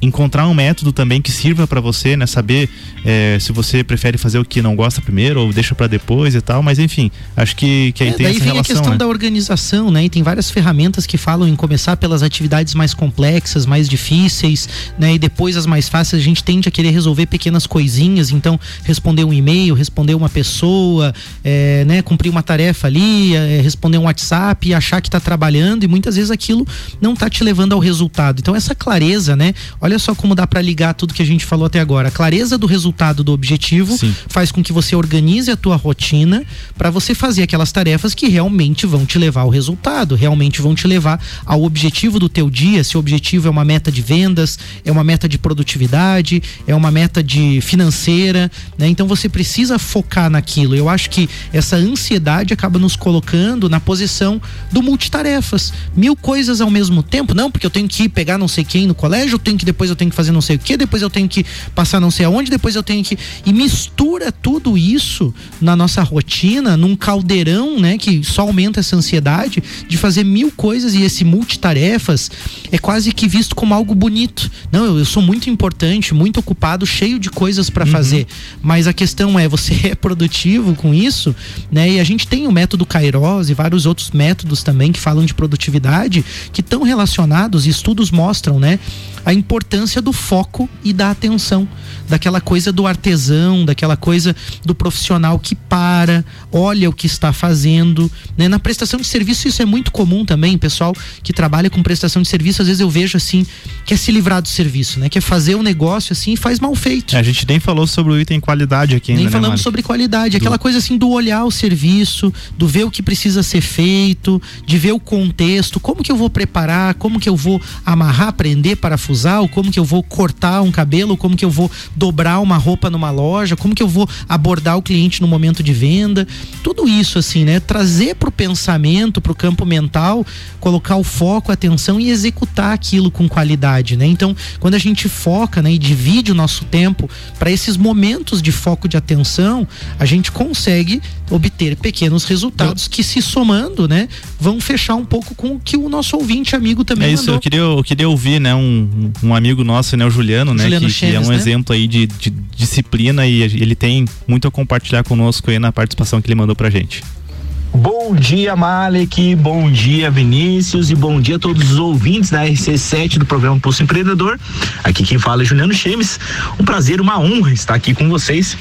encontrar um método também que sirva para você, né? Saber é, se você prefere fazer o que não gosta primeiro ou deixa para depois e tal, mas enfim, acho que, que aí é, tem daí essa vem relação. a questão né? da organização, né? E tem várias ferramentas que falam em começar pelas atividades mais complexas, mais difíceis, né? E depois as mais fáceis, a gente tende a querer resolver pequenas coisinhas, então responder um e-mail, responder uma pessoa, é, né? Cumprir uma tarefa ali, é, responder um WhatsApp e achar que está trabalhando e muitas vezes aquilo não está te levando ao resultado. Então essa clareza, né? Olha só como dá para ligar tudo que a gente falou até agora. A clareza do resultado do objetivo Sim. faz com que você organize a tua rotina para você fazer aquelas tarefas que realmente vão te levar ao resultado, realmente vão te levar ao objetivo do teu dia. Se o objetivo é uma meta de vendas, é uma meta de produtividade, é uma meta de financeira, né? Então você precisa focar naquilo. Eu acho que essa ansiedade acaba nos colocando na posição do multitarefas mil coisas ao mesmo tempo. Não, porque eu tenho que ir pegar não sei quem no colégio, eu tenho que depois eu tenho que fazer não sei o que, depois eu tenho que passar não sei aonde, depois eu tenho que. E mistura tudo isso na nossa rotina, num caldeirão, né? Que só aumenta essa ansiedade de fazer mil coisas e esse multitarefas é quase que visto como algo bonito. Não, eu, eu sou muito importante, muito ocupado, cheio de coisas para uhum. fazer. Mas a questão é, você é produtivo com isso, né? E a gente tem o método Kairos e vários outros métodos também que falam de produtividade que estão relacionados, estudos mostram, né? A importância do foco e da atenção, daquela coisa do artesão, daquela coisa do profissional que para, olha o que está fazendo. Né? Na prestação de serviço, isso é muito comum também, pessoal que trabalha com prestação de serviço, às vezes eu vejo assim, quer se livrar do serviço, né? Quer fazer um negócio assim e faz mal feito. É, a gente nem falou sobre o item qualidade aqui ainda, Nem né, falamos sobre qualidade, aquela coisa assim do olhar o serviço, do ver o que precisa ser feito, de ver o contexto, como que eu vou preparar, como que eu vou amarrar, prender, parafusar, ou como que eu vou cortar um cabelo, como que eu vou dobrar uma roupa numa loja, como que eu vou abordar o cliente no momento de venda. Tudo isso assim, né? Trazer para o pensamento, para o campo mental, colocar o foco, a atenção e executar aquilo com qualidade, né? Então, quando a gente foca, né, e divide o nosso tempo para esses momentos de foco de atenção, a gente consegue obter pequenos resultados que se somando, né, vão fechar um pouco com o que o nosso ouvinte amigo também É isso, mandou. eu queria, eu queria ouvir, né, um, um amigo nosso, né, o Juliano, né, Juliano que, Cheves, que é um né? exemplo aí de, de disciplina e ele tem muito a compartilhar conosco aí na participação que ele mandou pra gente. Bom dia, Malek. Bom dia, Vinícius. E bom dia a todos os ouvintes da RC7 do programa Pulso Empreendedor. Aqui quem fala é Juliano Chemes. Um prazer, uma honra estar aqui com vocês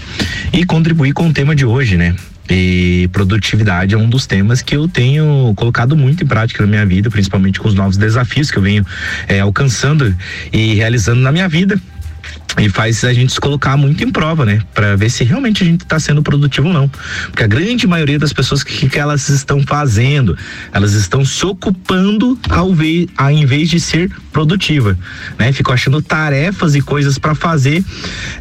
e contribuir com o tema de hoje, né? E produtividade é um dos temas que eu tenho colocado muito em prática na minha vida, principalmente com os novos desafios que eu venho é, alcançando e realizando na minha vida e faz a gente se colocar muito em prova, né? Para ver se realmente a gente está sendo produtivo ou não. Porque a grande maioria das pessoas que, que elas estão fazendo, elas estão se ocupando ao, ver, ao invés de ser produtiva, né? Ficam achando tarefas e coisas para fazer,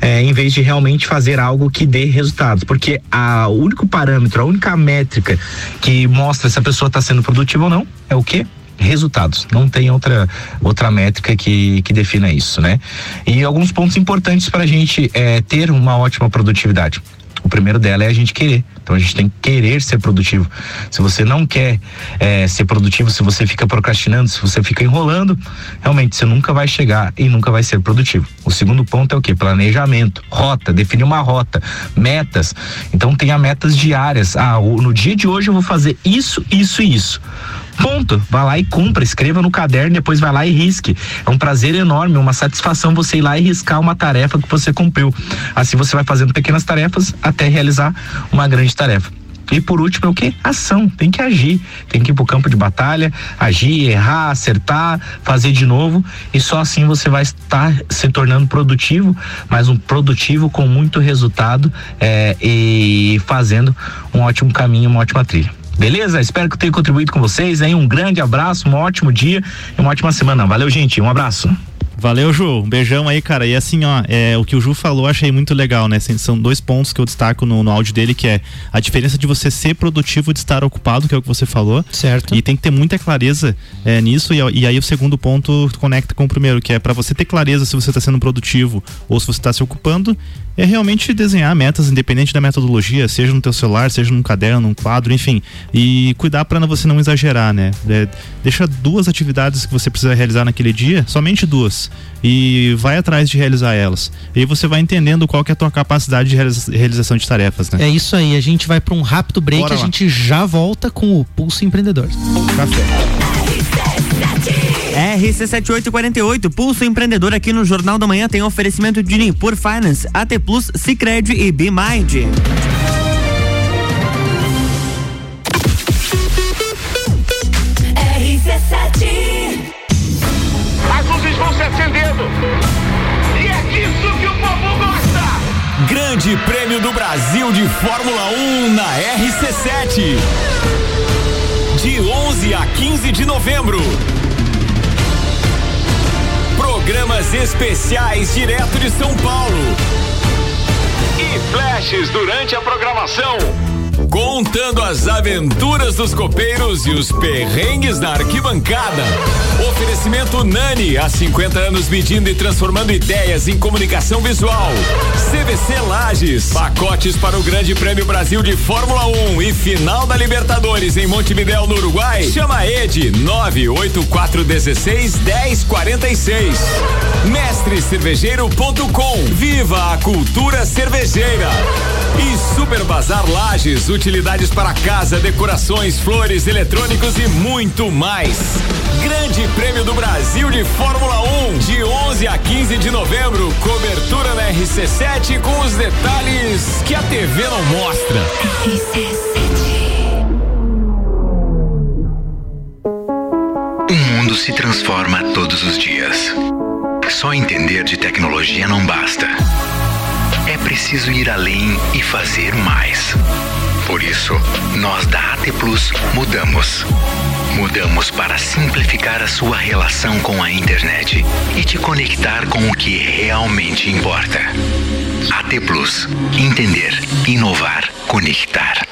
é, em vez de realmente fazer algo que dê resultados. Porque a, o único parâmetro, a única métrica que mostra se a pessoa está sendo produtiva ou não é o quê? Resultados. Não tem outra outra métrica que, que defina isso, né? E alguns pontos importantes para a gente é, ter uma ótima produtividade. O primeiro dela é a gente querer. Então a gente tem que querer ser produtivo. Se você não quer é, ser produtivo, se você fica procrastinando, se você fica enrolando, realmente você nunca vai chegar e nunca vai ser produtivo. O segundo ponto é o que? Planejamento, rota, definir uma rota, metas. Então tenha metas diárias. Ah, no dia de hoje eu vou fazer isso, isso e isso. Ponto. Vá lá e cumpra, escreva no caderno, depois vai lá e risque. É um prazer enorme, uma satisfação você ir lá e riscar uma tarefa que você cumpriu. Assim você vai fazendo pequenas tarefas até realizar uma grande tarefa. E por último é o que? Ação. Tem que agir. Tem que ir pro campo de batalha, agir, errar, acertar, fazer de novo. E só assim você vai estar se tornando produtivo, mas um produtivo com muito resultado é, e fazendo um ótimo caminho, uma ótima trilha. Beleza? Espero que eu tenha contribuído com vocês. Um grande abraço, um ótimo dia e uma ótima semana. Valeu, gente. Um abraço. Valeu, Ju. Um beijão aí, cara. E assim, ó, é, o que o Ju falou, achei muito legal, né? São dois pontos que eu destaco no, no áudio dele, que é a diferença de você ser produtivo de estar ocupado, que é o que você falou. Certo. E tem que ter muita clareza é, nisso. E, e, aí o segundo ponto conecta com o primeiro, que é para você ter clareza se você está sendo produtivo ou se você está se ocupando, é realmente desenhar metas, independente da metodologia, seja no teu celular, seja num caderno, num quadro, enfim. E cuidar para você não exagerar, né? É, deixa duas atividades que você precisa realizar naquele dia, somente duas. E vai atrás de realizar elas. E aí você vai entendendo qual que é a tua capacidade de realização de tarefas, né? É isso aí, a gente vai para um rápido break, Bora a lá. gente já volta com o Pulso Empreendedor. Café. RC7848, Pulso Empreendedor aqui no Jornal da Manhã tem oferecimento de Nipur Finance, AT Plus, Cicred e BeMind. Grande Prêmio do Brasil de Fórmula 1 na RC7 de 11 a 15 de novembro. Programas especiais direto de São Paulo. E flashes durante a programação. Contando as aventuras dos copeiros e os perrengues da arquibancada. Oferecimento Nani, há 50 anos medindo e transformando ideias em comunicação visual. CVC Lages, pacotes para o Grande Prêmio Brasil de Fórmula 1 e final da Libertadores em Montevidéu, no Uruguai. Chama Ed 98416 1046. Mestrecervejeiro.com. Viva a cultura cervejeira. E Super Bazar Lages, utilidades para casa, decorações, flores, eletrônicos e muito mais. Grande Prêmio do Brasil de Fórmula 1, de 11 a 15 de novembro. Cobertura na RC7 com os detalhes que a TV não mostra. O mundo se transforma todos os dias. Só entender de tecnologia não basta. É preciso ir além e fazer mais. Por isso, nós da AT Plus mudamos. Mudamos para simplificar a sua relação com a internet e te conectar com o que realmente importa. AT Plus. Entender, inovar, conectar.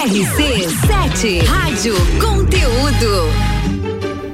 RC7 Rádio Conteúdo.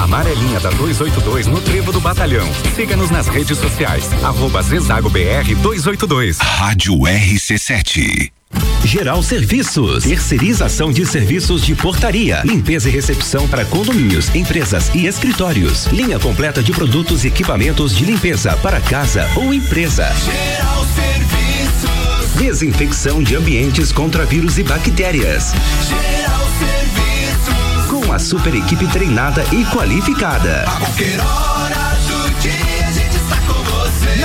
A amarelinha da 282 no Trevo do Batalhão. Siga-nos nas redes sociais. Arroba Zezago BR 282. Rádio RC7. Geral Serviços, terceirização de serviços de portaria, limpeza e recepção para condomínios, empresas e escritórios. Linha completa de produtos e equipamentos de limpeza para casa ou empresa. Geral Serviços. Desinfecção de ambientes contra vírus e bactérias. Geral Serviços. Com a super equipe treinada e qualificada.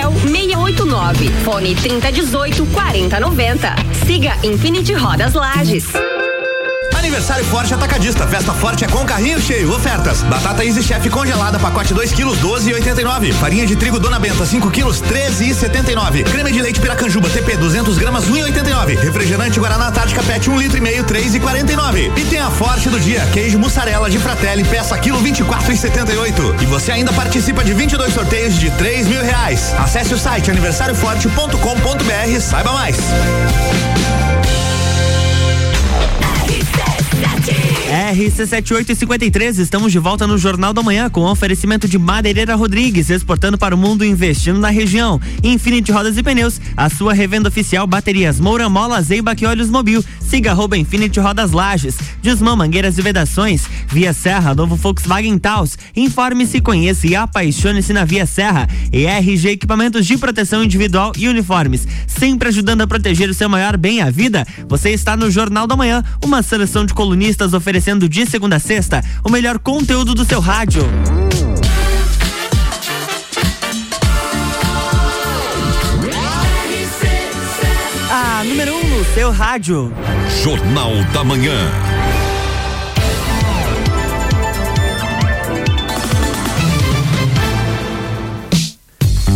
689. Fone 3018 4090. Siga Infinity Rodas Lages. Aniversário Forte Atacadista. Festa Forte é com carrinho cheio. Ofertas: batata Easy Chef congelada, pacote 2 quilos, 12,89. Farinha de trigo Dona Benta, 5 quilos, 13,79. Creme de leite Piracanjuba TP, 200 gramas, 1,89. Refrigerante Guaraná Antártica Pet, 1 litro e meio, 3,49. E tem a Forte do dia, queijo mussarela de Fratelli, peça quilo 24,78. E você ainda participa de 22 sorteios de 3 mil reais. Acesse o site aniversarioforte.com.br, saiba mais. RC7853, estamos de volta no Jornal da Manhã com oferecimento de Madeireira Rodrigues, exportando para o mundo investindo na região. Infinity Rodas e Pneus, a sua revenda oficial baterias Moura, Mola, Zeiba e Olhos Mobil. Siga arroba Infinity Rodas Lages. Desmã Mangueiras e Vedações. Via Serra, novo Volkswagen Taos. Informe-se, conheça e apaixone-se na Via Serra. E RG Equipamentos de Proteção Individual e Uniformes. Sempre ajudando a proteger o seu maior bem, a vida. Você está no Jornal da Manhã, uma seleção de colunistas oferecendo de segunda a sexta o melhor conteúdo do seu rádio. A número 1 um no seu rádio. Jornal da Manhã.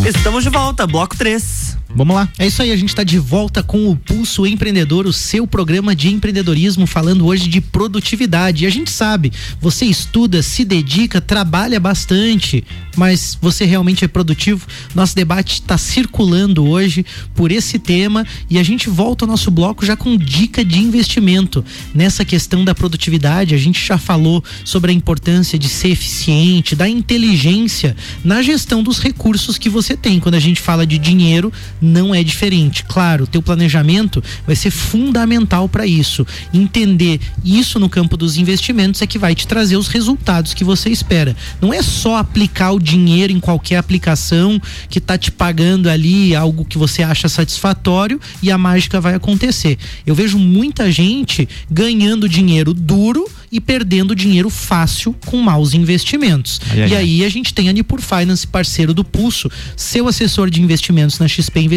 Estamos de volta, bloco 3. Vamos lá. É isso aí, a gente está de volta com o Pulso Empreendedor, o seu programa de empreendedorismo, falando hoje de produtividade. E a gente sabe, você estuda, se dedica, trabalha bastante, mas você realmente é produtivo? Nosso debate está circulando hoje por esse tema e a gente volta ao nosso bloco já com dica de investimento. Nessa questão da produtividade, a gente já falou sobre a importância de ser eficiente, da inteligência na gestão dos recursos que você tem. Quando a gente fala de dinheiro, não é diferente. Claro, o teu planejamento vai ser fundamental para isso. Entender isso no campo dos investimentos é que vai te trazer os resultados que você espera. Não é só aplicar o dinheiro em qualquer aplicação que tá te pagando ali algo que você acha satisfatório e a mágica vai acontecer. Eu vejo muita gente ganhando dinheiro duro e perdendo dinheiro fácil com maus investimentos. Ai, ai, e aí a gente tem a Nipur Finance, parceiro do Pulso, seu assessor de investimentos na XP Investimentos,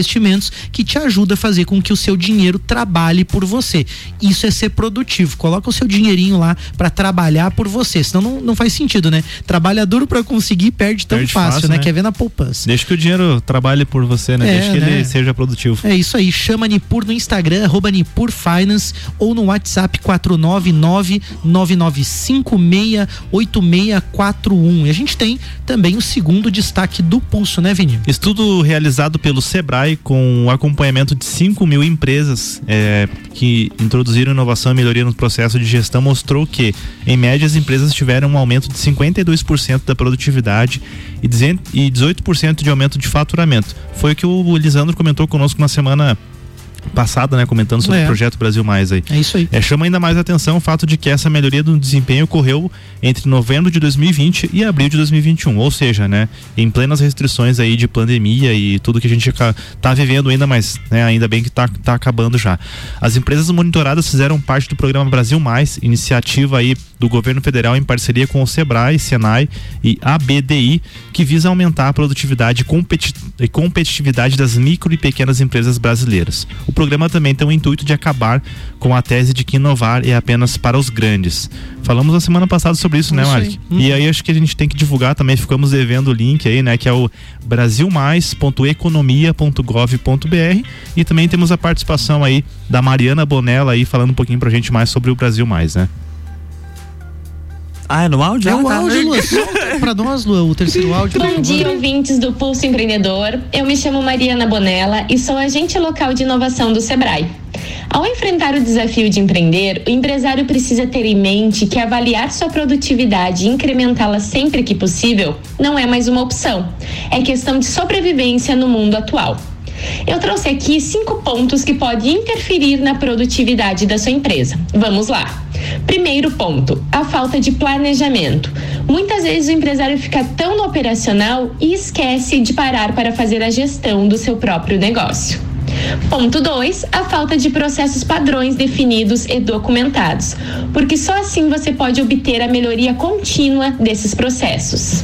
que te ajuda a fazer com que o seu dinheiro trabalhe por você. Isso é ser produtivo. Coloca o seu dinheirinho lá para trabalhar por você, senão não, não faz sentido, né? Trabalha duro para conseguir, perde tão Perde fácil, fácil, né? né? Quer ver na poupança. Deixa que o dinheiro trabalhe por você, né? É, Deixa que né? ele seja produtivo. É isso aí, chama Nipur no Instagram, arroba Nipur Finance ou no WhatsApp 499-9956-8641. E a gente tem também o segundo destaque do pulso, né, Vini? Estudo realizado pelo Sebrae com o acompanhamento de 5 mil empresas é, que introduziram inovação e melhoria no processo de gestão mostrou que, em média, as empresas tiveram um aumento de 52% da produtividade e 18 e 18% de aumento de faturamento. Foi o que o Lisandro comentou conosco na semana passada, né, comentando sobre É. o projeto Brasil Mais aí. É isso aí. É, chama ainda mais atenção o fato de que essa melhoria do desempenho ocorreu entre novembro de 2020 e abril de 2021, ou seja, né, em plenas restrições aí de pandemia e tudo que a gente ca- tá vivendo ainda, mas né, ainda bem que tá, tá acabando já. As empresas monitoradas fizeram parte do programa Brasil Mais, iniciativa aí do governo federal em parceria com o Sebrae, Senai e ABDI, que visa aumentar a produtividade e e competitividade das micro e pequenas empresas brasileiras. O programa também tem o intuito de acabar com a tese de que inovar é apenas para os grandes. Falamos na semana passada sobre isso, né. Mark? E aí acho que a gente tem que divulgar também, ficamos devendo o link aí, né, que é o brasilmais.economia.gov.br e também temos a participação aí da Mariana Bonella aí falando um pouquinho pra gente mais sobre o Brasil Mais, né? Ah, é no áudio? É Ah, o tá. áudio. Solta pra nós, Lua, o terceiro áudio. por Bom favor. dia, ouvintes do Pulso Empreendedor. Eu me chamo Mariana Bonella e sou agente local de inovação do Sebrae. Ao enfrentar o desafio de empreender, o empresário precisa ter em mente que avaliar sua produtividade e incrementá-la sempre que possível não é mais uma opção. É questão de sobrevivência no mundo atual. Eu trouxe aqui cinco pontos que podem interferir na produtividade da sua empresa. Vamos lá. Primeiro ponto, a falta de planejamento. Muitas vezes o empresário fica tão no operacional e esquece de parar para fazer a gestão do seu próprio negócio. Ponto 2, a falta de processos padrões definidos e documentados, porque só assim você pode obter a melhoria contínua desses processos.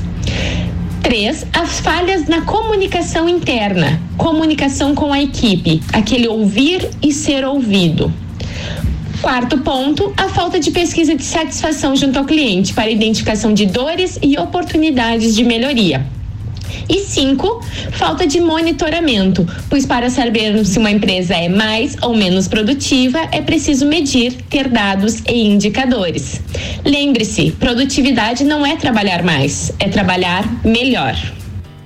3. As falhas na comunicação interna, comunicação com a equipe, aquele ouvir e ser ouvido. Quarto ponto, a falta de pesquisa de satisfação junto ao cliente para identificação de dores e oportunidades de melhoria. E cinco, falta de monitoramento, pois para saber se uma empresa é mais ou menos produtiva, é preciso medir, ter dados e indicadores. Lembre-se, produtividade não é trabalhar mais, é trabalhar melhor.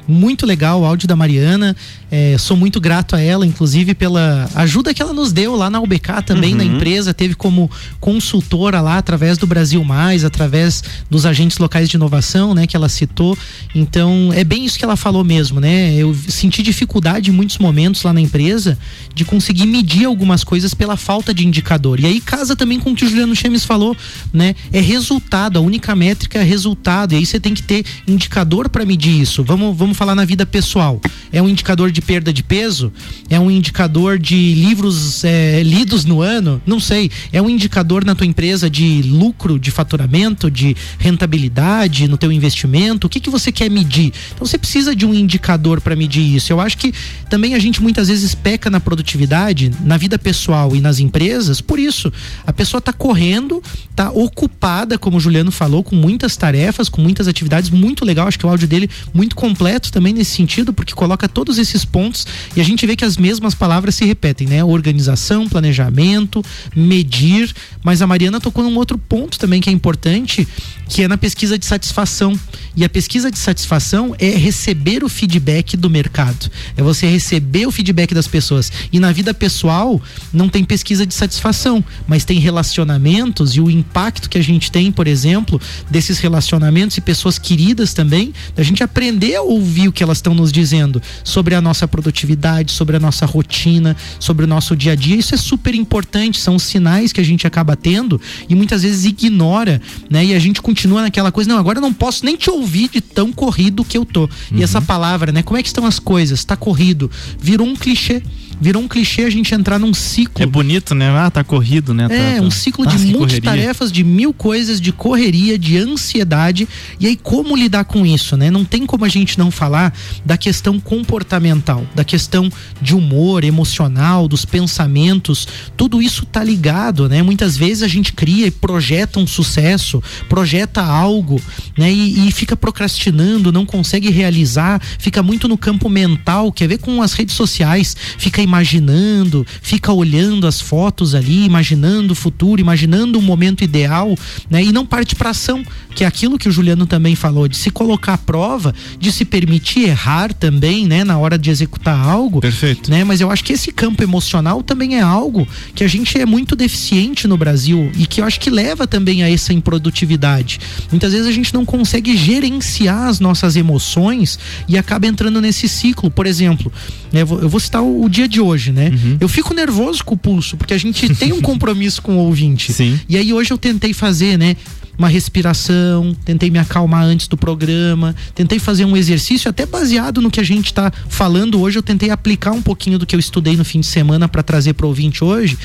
Muito legal o áudio da Mariana. É, sou muito grato a ela, inclusive, pela ajuda que ela nos deu lá na UBK também, na empresa. Teve como consultora lá, através do Brasil Mais, através dos agentes locais de inovação, né, que ela citou. Então, é bem isso que ela falou mesmo, né? Eu senti dificuldade em muitos momentos lá na empresa de conseguir medir algumas coisas pela falta de indicador. E aí casa também com o que o Juliano Chemes falou, né? É resultado, a única métrica é resultado. E aí você tem que ter indicador para medir isso. Vamos, vamos falar na vida pessoal. É um indicador de perda de peso? É um indicador de livros é, lidos no ano? Não sei. É um indicador na tua empresa de lucro, de faturamento, de rentabilidade no teu investimento? O que, que você quer medir? Então você precisa de um indicador para medir isso. Eu acho que também a gente muitas vezes peca na produtividade, na vida pessoal e nas empresas, por isso. A pessoa tá correndo, tá ocupada, como o Juliano falou, com muitas tarefas, com muitas atividades, muito legal. Acho que o áudio dele muito completo também nesse sentido, porque coloca todos esses pontos e a gente vê que as mesmas palavras se repetem, né? Organização, planejamento, medir, mas a Mariana tocou num outro ponto também que é importante, que é na pesquisa de satisfação. E a pesquisa de satisfação é receber o feedback do mercado. É você receber o feedback das pessoas. E na vida pessoal não tem pesquisa de satisfação, mas tem relacionamentos e o impacto que a gente tem, por exemplo, desses relacionamentos e pessoas queridas também, da gente aprender a ouvir o que elas estão nos dizendo sobre a nossa produtividade, sobre a nossa rotina, sobre o nosso dia a dia. Isso é super importante, são os sinais que a gente acaba tendo e muitas vezes ignora, né? E a gente continua naquela coisa, não, agora eu não posso nem te ouvir de tão corrido que eu tô. E essa palavra, né? Como é que estão as coisas? Tá corrido. Virou um clichê. Virou um clichê a gente entrar num ciclo. É bonito, né? Ah, tá corrido, né? É, tá, tá. um ciclo Nossa, de correria. multitarefas, de mil coisas, de correria, de ansiedade. E aí, como lidar com isso, né? Não tem como a gente não falar da questão comportamental, da questão de humor, emocional, dos pensamentos. Tudo isso tá ligado, né? Muitas vezes a gente cria e projeta um sucesso, projeta algo, né? E, e fica procrastinando, não consegue realizar, fica muito no campo mental, quer ver com as redes sociais, fica imaginando, fica olhando as fotos ali, imaginando o futuro, imaginando um momento ideal, né? E não parte para ação, que é aquilo que o Juliano também falou, de se colocar à prova, de se permitir errar também, né, na hora de executar algo. Perfeito. Né? Mas eu acho que esse campo emocional também é algo que a gente é muito deficiente no Brasil e que eu acho que leva também a essa improdutividade. Muitas vezes a gente não consegue gerenciar as nossas emoções e acaba entrando nesse ciclo. Por exemplo, né, eu vou, citar o, o dia de hoje, né? Eu fico nervoso com o pulso, porque a gente tem um compromisso com o ouvinte. Sim. E aí hoje eu tentei fazer, né? Uma respiração, tentei me acalmar antes do programa, tentei fazer um exercício até baseado no que a gente está falando hoje. Eu tentei aplicar um pouquinho do que eu estudei no fim de semana para trazer para o ouvinte hoje.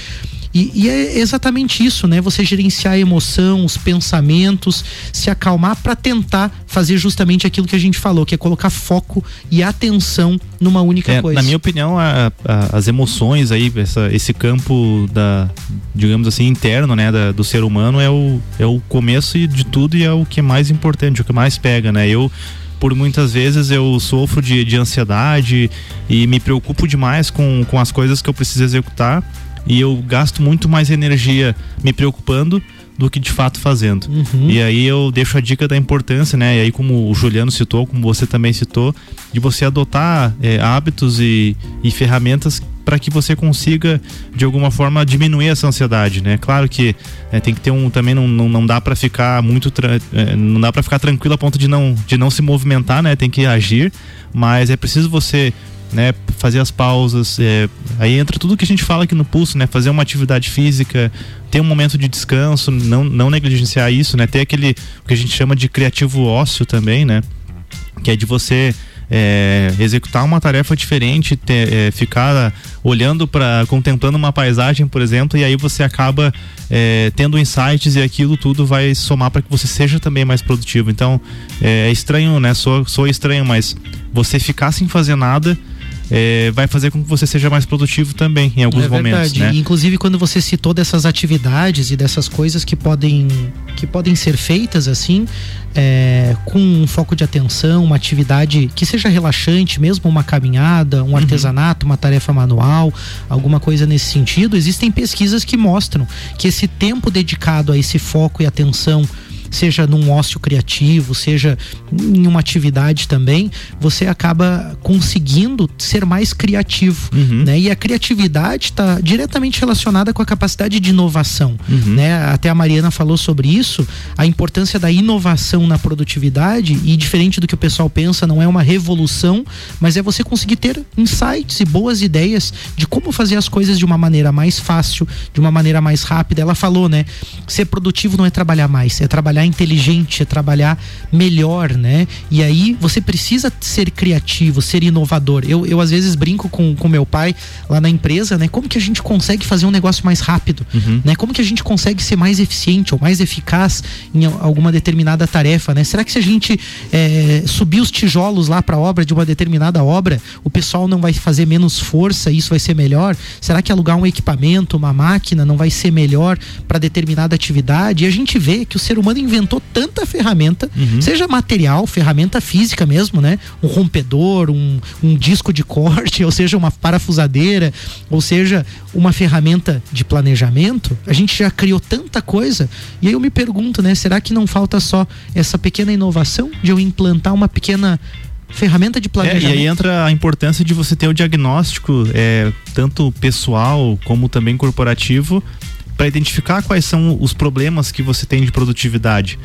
E, e é exatamente isso, né? Você gerenciar a emoção, os pensamentos, se acalmar para tentar fazer justamente aquilo que a gente falou, que é colocar foco e atenção numa única É, coisa. na minha opinião, a- a- as emoções aí, essa- esse campo da, digamos assim, interno, né, da- do ser humano é o, é o começo de tudo e é o que é mais importante, o que mais pega, né? Eu por muitas vezes eu sofro de, de ansiedade e me preocupo demais com, com as coisas que eu preciso executar e eu gasto muito mais energia me preocupando do que de fato fazendo. E aí eu deixo a dica da importância, né? E aí como o Juliano citou, como você também citou, de você adotar é, hábitos e, e ferramentas para que você consiga de alguma forma diminuir essa ansiedade, né? Claro que é, tem que ter um também não, não, não dá para ficar muito é, não dá para ficar tranquilo a ponto de não de não se movimentar, né? Tem que agir, mas é preciso você né, fazer as pausas, é, aí entra tudo que a gente fala aqui no pulso, né, fazer uma atividade física, ter um momento de descanso, não, não negligenciar isso, né, ter aquele o que a gente chama de criativo ócio também, né, que é de você é, executar uma tarefa diferente, ter, é, ficar olhando para contemplando uma paisagem, por exemplo, e aí você acaba é, tendo insights e aquilo tudo vai somar para que você seja também mais produtivo. Então é, é estranho, né? Sou, sou estranho, mas você ficar sem fazer nada é, vai fazer com que você seja mais produtivo também em alguns é momentos, verdade. né? Inclusive quando você citou dessas atividades e dessas coisas que podem que podem ser feitas assim, é, com um foco de atenção, uma atividade que seja relaxante, mesmo uma caminhada, um artesanato, uma tarefa manual, alguma coisa nesse sentido. Existem pesquisas que mostram que esse tempo dedicado a esse foco e atenção seja num ócio criativo, seja em uma atividade também, você acaba conseguindo ser mais criativo, né? E a criatividade está diretamente relacionada com a capacidade de inovação, né? Até a Mariana falou sobre isso, a importância da inovação na produtividade e diferente do que o pessoal pensa, não é uma revolução, mas é você conseguir ter insights e boas ideias de como fazer as coisas de uma maneira mais fácil, de uma maneira mais rápida. Ela falou, né? Ser produtivo não é trabalhar mais, é trabalhar inteligente, é trabalhar melhor, né? E aí você precisa ser criativo, ser inovador. Eu, eu às vezes brinco com, com meu pai lá na empresa, né? Como que a gente consegue fazer um negócio mais rápido, né? Como que a gente consegue ser mais eficiente ou mais eficaz em al- alguma determinada tarefa, né? Será que se a gente eh, subir os tijolos lá para obra de uma determinada obra, o pessoal não vai fazer menos força e isso vai ser melhor? Será que alugar um equipamento, uma máquina não vai ser melhor para determinada atividade? E a gente vê que o ser humano inventou tanta ferramenta, seja material, ferramenta física mesmo, né? Um rompedor, um, um disco de corte, ou seja, uma parafusadeira, ou seja, uma ferramenta de planejamento. A gente já criou tanta coisa. E aí eu me pergunto, né? Será que não falta só essa pequena inovação de eu implantar uma pequena ferramenta de É, e planejamento? aí entra a importância de você ter o diagnóstico, é, tanto pessoal como também corporativo, para identificar quais são os problemas que você tem de produtividade.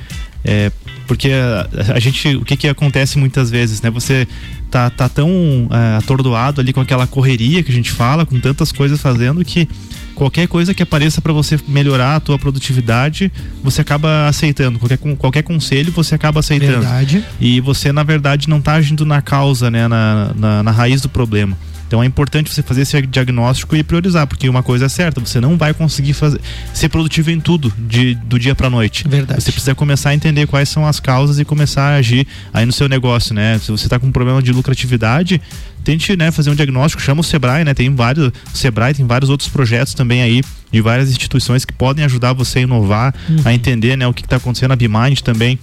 É, porque a, a gente, o que que acontece muitas vezes, né? Você tá, tá tão é, atordoado ali com aquela correria que a gente fala, com tantas coisas fazendo que qualquer coisa que apareça para você melhorar a tua produtividade, você acaba aceitando. Qualquer, qualquer conselho você acaba aceitando. Verdade. E você, na verdade, não tá agindo na causa, né? Na, na, na raiz do problema. Então é importante você fazer esse diagnóstico e priorizar, porque uma coisa é certa, você não vai conseguir fazer, ser produtivo em tudo de, do dia para noite. Verdade. Você precisa começar a entender quais são as causas e começar a agir aí no seu negócio, né? Se você está com um problema de lucratividade, tente né, fazer um diagnóstico, chama o Sebrae, né? Tem vários, o Sebrae tem vários outros projetos também aí de várias instituições que podem ajudar você a inovar, Uhum. a entender né, o que está acontecendo. A Bimind também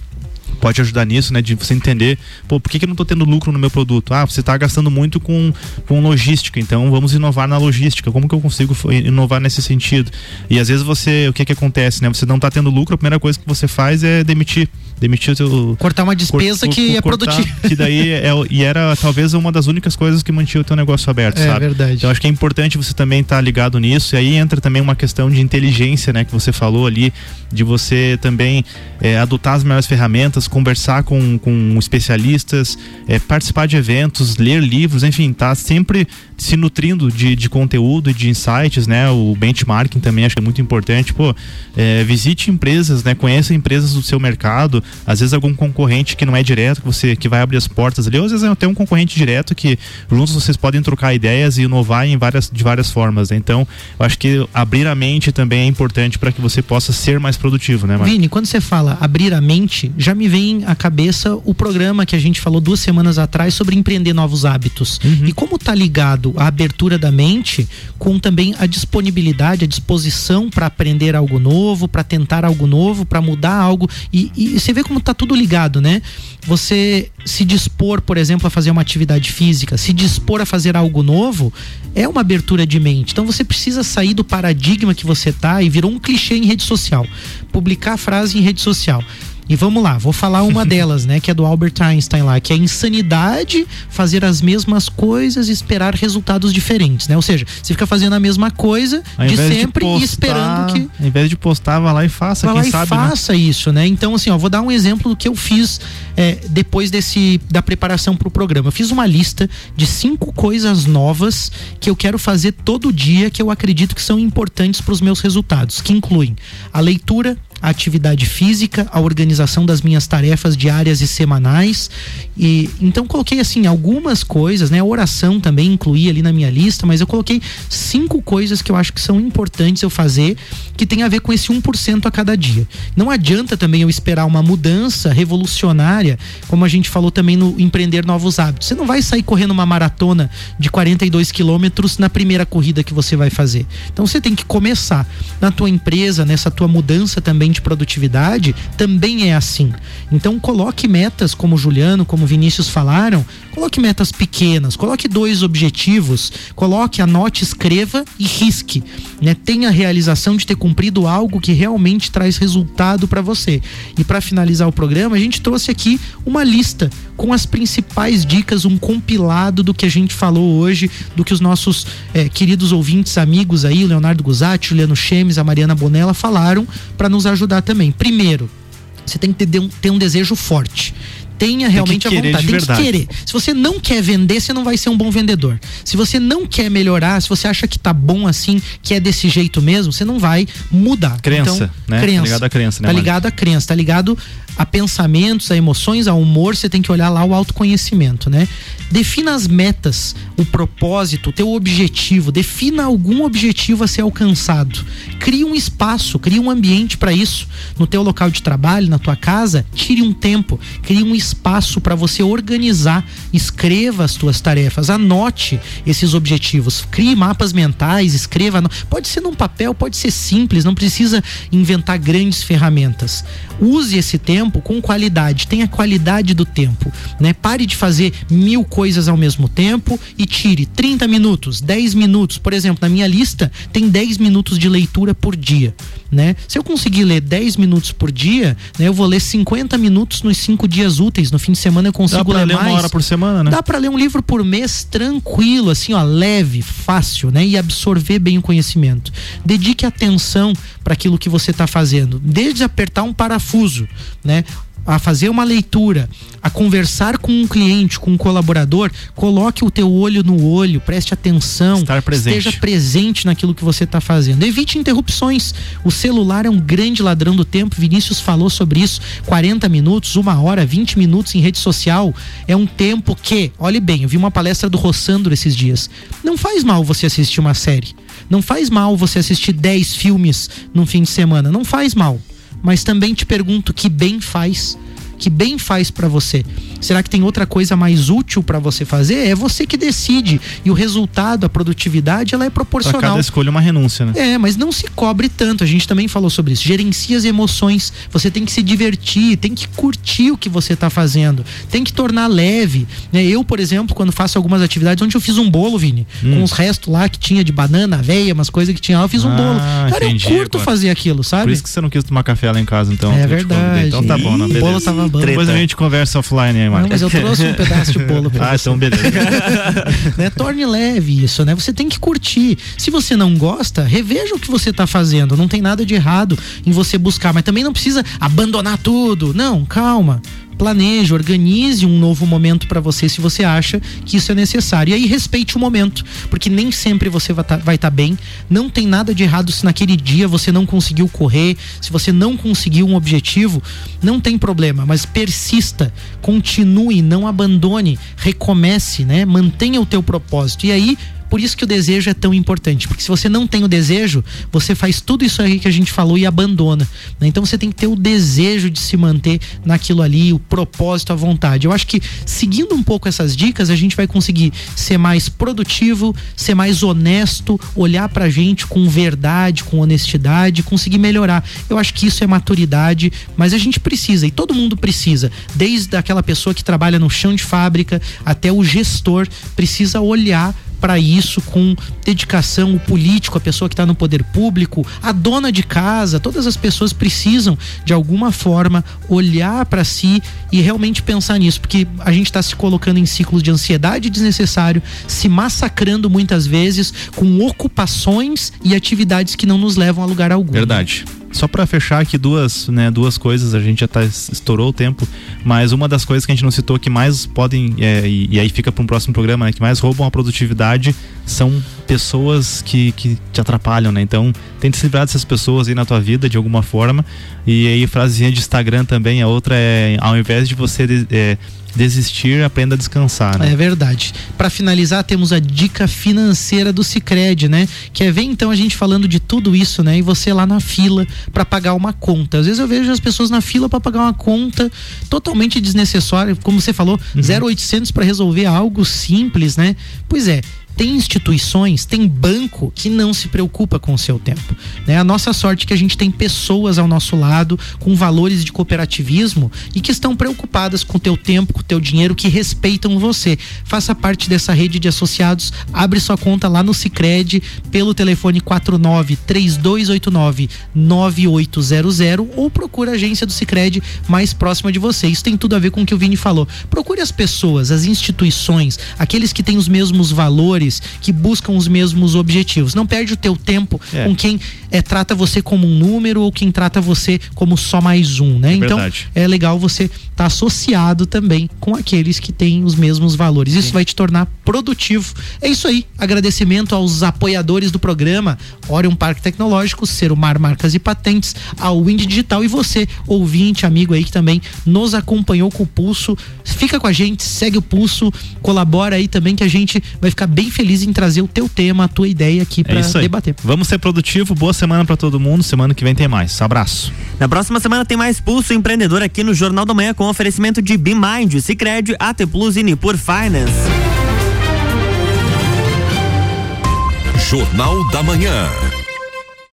pode ajudar nisso, né? De você entender, pô, por que, que eu não estou tendo lucro no meu produto? Ah, você está gastando muito com, com logística, então vamos inovar na logística. Como que eu consigo inovar nesse sentido? E às vezes você, o que que acontece, né? Você não está tendo lucro, a primeira coisa que você faz é demitir. Demitir o seu. Cortar uma despesa que é produtiva. Que daí é, e era talvez uma das únicas coisas que mantinha o teu negócio aberto, É sabe? verdade. Então acho que é importante você também estar ligado nisso. E aí entra também uma questão de inteligência, né? Que você falou ali, de você também é, adotar as melhores ferramentas, conversar com, com especialistas, é, participar de eventos, ler livros, enfim, tá sempre se nutrindo de, de conteúdo e de insights, né? O benchmarking também acho que é muito importante. Pô, é, visite empresas, né? Conheça empresas do seu mercado, às vezes algum concorrente que não é direto, que você que vai abrir as portas ali, ou às vezes até um concorrente direto que juntos vocês podem trocar ideias e inovar em várias, de várias formas. né? Então, eu acho que abrir a mente também é importante para que você possa ser mais produtivo, né, Marcos? Vini, quando você fala abrir a mente, já me vem à cabeça o programa que a gente falou duas semanas atrás sobre empreender novos hábitos. E como tá ligado a abertura da mente com também a disponibilidade, a disposição para aprender algo novo, para tentar algo novo, para mudar algo. E, e você vê como tá tudo ligado, né? Você se dispor, por exemplo, a fazer uma atividade física, se dispor a fazer algo novo, é uma abertura de mente. Então você precisa sair do paradigma que você tá e virou um clichê em rede social. Publicar a frase em rede social. E vamos lá, vou falar uma delas, né, que é do Albert Einstein lá, que é insanidade fazer as mesmas coisas e esperar resultados diferentes, né? Ou seja, você fica fazendo a mesma coisa de sempre postar, e esperando que Ao invés de postar, vá lá e faça, Vai quem lá e sabe, né? faça isso, né? Então, assim, ó, vou dar um exemplo do que eu fiz é, depois desse da preparação para o programa. Eu fiz uma lista de cinco coisas novas que eu quero fazer todo dia que eu acredito que são importantes para os meus resultados, que incluem a leitura, a atividade física, a organização das minhas tarefas diárias e semanais. E então coloquei assim algumas coisas, né? Oração também incluí ali na minha lista, mas eu coloquei cinco coisas que eu acho que são importantes eu fazer, que tem a ver com esse 1% a cada dia. Não adianta também eu esperar uma mudança revolucionária, como a gente falou também no empreender novos hábitos. Você não vai sair correndo uma maratona de 42 quilômetros na primeira corrida que você vai fazer. Então você tem que começar na tua empresa, nessa tua mudança também de produtividade, também é assim. Então coloque metas, como o Juliano, como o Vinícius falaram, coloque metas pequenas, coloque dois objetivos, coloque, anote, escreva e risque. Né? Tenha a realização de ter cumprido algo que realmente traz resultado para você. E para finalizar o programa, a gente trouxe aqui uma lista com as principais dicas, um compilado do que a gente falou hoje, do que os nossos eh, queridos ouvintes, amigos aí, o Leonardo Guzatti, Juliano Chemes, a Mariana Bonella falaram para nos ajudar também. Primeiro, você tem que ter um, ter um desejo forte. Tenha realmente a vontade, de tem que querer. Se você não quer vender, você não vai ser um bom vendedor. Se você não quer melhorar, se você acha que tá bom assim, que é desse jeito mesmo, você não vai mudar. Crença, então, né? Tá Crença. ligado à crença, né, Tá ligado à crença, tá ligado a pensamentos, a emoções, a humor, você tem que olhar lá o autoconhecimento, né? Defina as metas, o propósito, o teu objetivo, defina algum objetivo a ser alcançado. Crie um espaço, crie um ambiente para isso. No teu local de trabalho, na tua casa, tire um tempo, crie um espaço para você organizar, escreva as tuas tarefas, anote esses objetivos, crie mapas mentais, escreva, pode ser num papel, pode ser simples, não precisa inventar grandes ferramentas. Use esse tempo com qualidade, tenha qualidade do tempo, né? Pare de fazer mil coisas ao mesmo tempo e tire 30 minutos, 10 minutos. Por exemplo, na minha lista tem 10 minutos de leitura por dia, né? Se eu conseguir ler 10 minutos por dia, né, eu vou ler 50 minutos nos cinco dias úteis. No fim de semana eu consigo Dá pra ler ler uma mais. hora por semana, né? Dá pra ler um livro por mês tranquilo, assim, ó, leve, fácil, né? E absorver bem o conhecimento. Dedique atenção para aquilo que você tá fazendo. Desde apertar um parafuso, né? A fazer uma leitura, a conversar com um cliente, com um colaborador, coloque o teu olho no olho, preste atenção, presente. esteja presente naquilo que você está fazendo. Evite interrupções. O celular é um grande ladrão do tempo. Vinícius falou sobre isso. 40 minutos, uma hora, 20 minutos em rede social é um tempo que, olhe bem, eu vi uma palestra do Rossandro esses dias. Não faz mal você assistir uma série. Não faz mal você assistir 10 filmes num fim de semana. Não faz mal. Mas também te pergunto que bem faz que bem faz para você. Será que tem outra coisa mais útil para você fazer? É você que decide. E o resultado, a produtividade, ela é Pra proporcional. cada escolha uma renúncia, né? É, mas não se cobre tanto. A gente também falou sobre isso. Gerencie as emoções. Você tem que se divertir, tem que curtir o que você tá fazendo, tem que tornar leve. né? Eu, por exemplo, quando faço algumas atividades, onde eu fiz um bolo, Vini, com os restos lá que tinha de banana, aveia, umas coisas que tinha lá, eu fiz um Ah, bolo. Cara, entendi eu curto agora. fazer aquilo, sabe? Por isso que você não quis tomar café lá em casa, então. É verdade. Então tá bom, né? Beleza. o bolo tava bom. Depois a Treta. gente conversa offline aí, Marcos. Não, mas eu trouxe um pedaço de bolo pra Ah, você. então beleza. né? Torne leve isso, né? Você tem que curtir. Se você não gosta, reveja o que você tá fazendo. Não tem nada de errado em você buscar, mas também não precisa abandonar tudo. Não, calma. Planeje, organize um novo momento pra você se você acha que isso é necessário. E aí respeite o momento, porque nem sempre você vai estar bem. Não tem nada de errado se naquele dia você não conseguiu correr, se você não conseguiu um objetivo, não tem problema, mas persista, continue, não abandone, recomece, né? Mantenha o teu propósito. E aí por isso que o desejo é tão importante, porque se você não tem o desejo, você faz tudo isso aí que a gente falou e abandona. né? Então você tem que ter o desejo de se manter naquilo ali, o propósito, a vontade. Eu acho que seguindo um pouco essas dicas, a gente vai conseguir ser mais produtivo, ser mais honesto, olhar pra gente com verdade, com honestidade, conseguir melhorar. Eu acho que isso é maturidade, mas a gente precisa e todo mundo precisa, desde aquela pessoa que trabalha no chão de fábrica até o gestor precisa olhar para isso com dedicação, o político, a pessoa que está no poder público, a dona de casa, todas as pessoas precisam de alguma forma olhar para si e realmente pensar nisso, porque a gente está se colocando em ciclos de ansiedade desnecessário, se massacrando muitas vezes com ocupações e atividades que não nos levam a lugar algum. Verdade. Só pra fechar aqui duas, né, duas coisas, a gente já tá, estourou o tempo, mas uma das coisas que a gente não citou que mais podem, é, e, e aí fica para um próximo programa, né, que mais roubam a produtividade são pessoas que, que te atrapalham, né? Então, tente se livrar dessas pessoas aí na tua vida de alguma forma. E aí, frasezinha de Instagram também, a outra é, ao invés de você de- é, desistir, aprenda a descansar, né? É verdade. Para finalizar, temos a dica financeira do Sicredi, né? Quer ver então a gente falando de tudo isso, né? E você lá na fila para pagar uma conta. Às vezes eu vejo as pessoas na fila para pagar uma conta totalmente desnecessária, como você falou, 0800 para resolver algo simples, né? Pois é, tem instituições, tem banco que não se preocupa com o seu tempo. Né? A nossa sorte é que a gente tem pessoas ao nosso lado com valores de cooperativismo e que estão preocupadas com o teu tempo, com o teu dinheiro, que respeitam você. Faça parte dessa rede de associados, abre sua conta lá no Sicredi pelo telefone 49 3289 9800 ou procura a agência do Sicredi mais próxima de você. Isso tem tudo a ver com o que o Vini falou. Procure as pessoas, as instituições, aqueles que têm os mesmos valores, que buscam os mesmos objetivos. Não perde o teu tempo É. com quem é, trata você como um número ou quem trata você como só mais um, né? então verdade. é legal você estar associado também com aqueles que têm os mesmos valores. Isso vai te tornar produtivo. É isso aí. Agradecimento aos apoiadores do programa, Orion Parque Tecnológico, Serumar Marcas e Patentes, ao Wind Digital e você, ouvinte, amigo aí que também nos acompanhou com o Pulso. Fica com a gente, segue o Pulso, colabora aí também que a gente vai ficar bem feliz em trazer o teu tema, a tua ideia aqui É para aí. debater. Vamos ser produtivo, boa semana pra todo mundo. Semana que vem tem mais. Abraço. Na próxima semana tem mais Pulso Empreendedor aqui no Jornal da Manhã com oferecimento de BeMind, Cicred, AT Plus e Nipur Finance. Jornal da Manhã.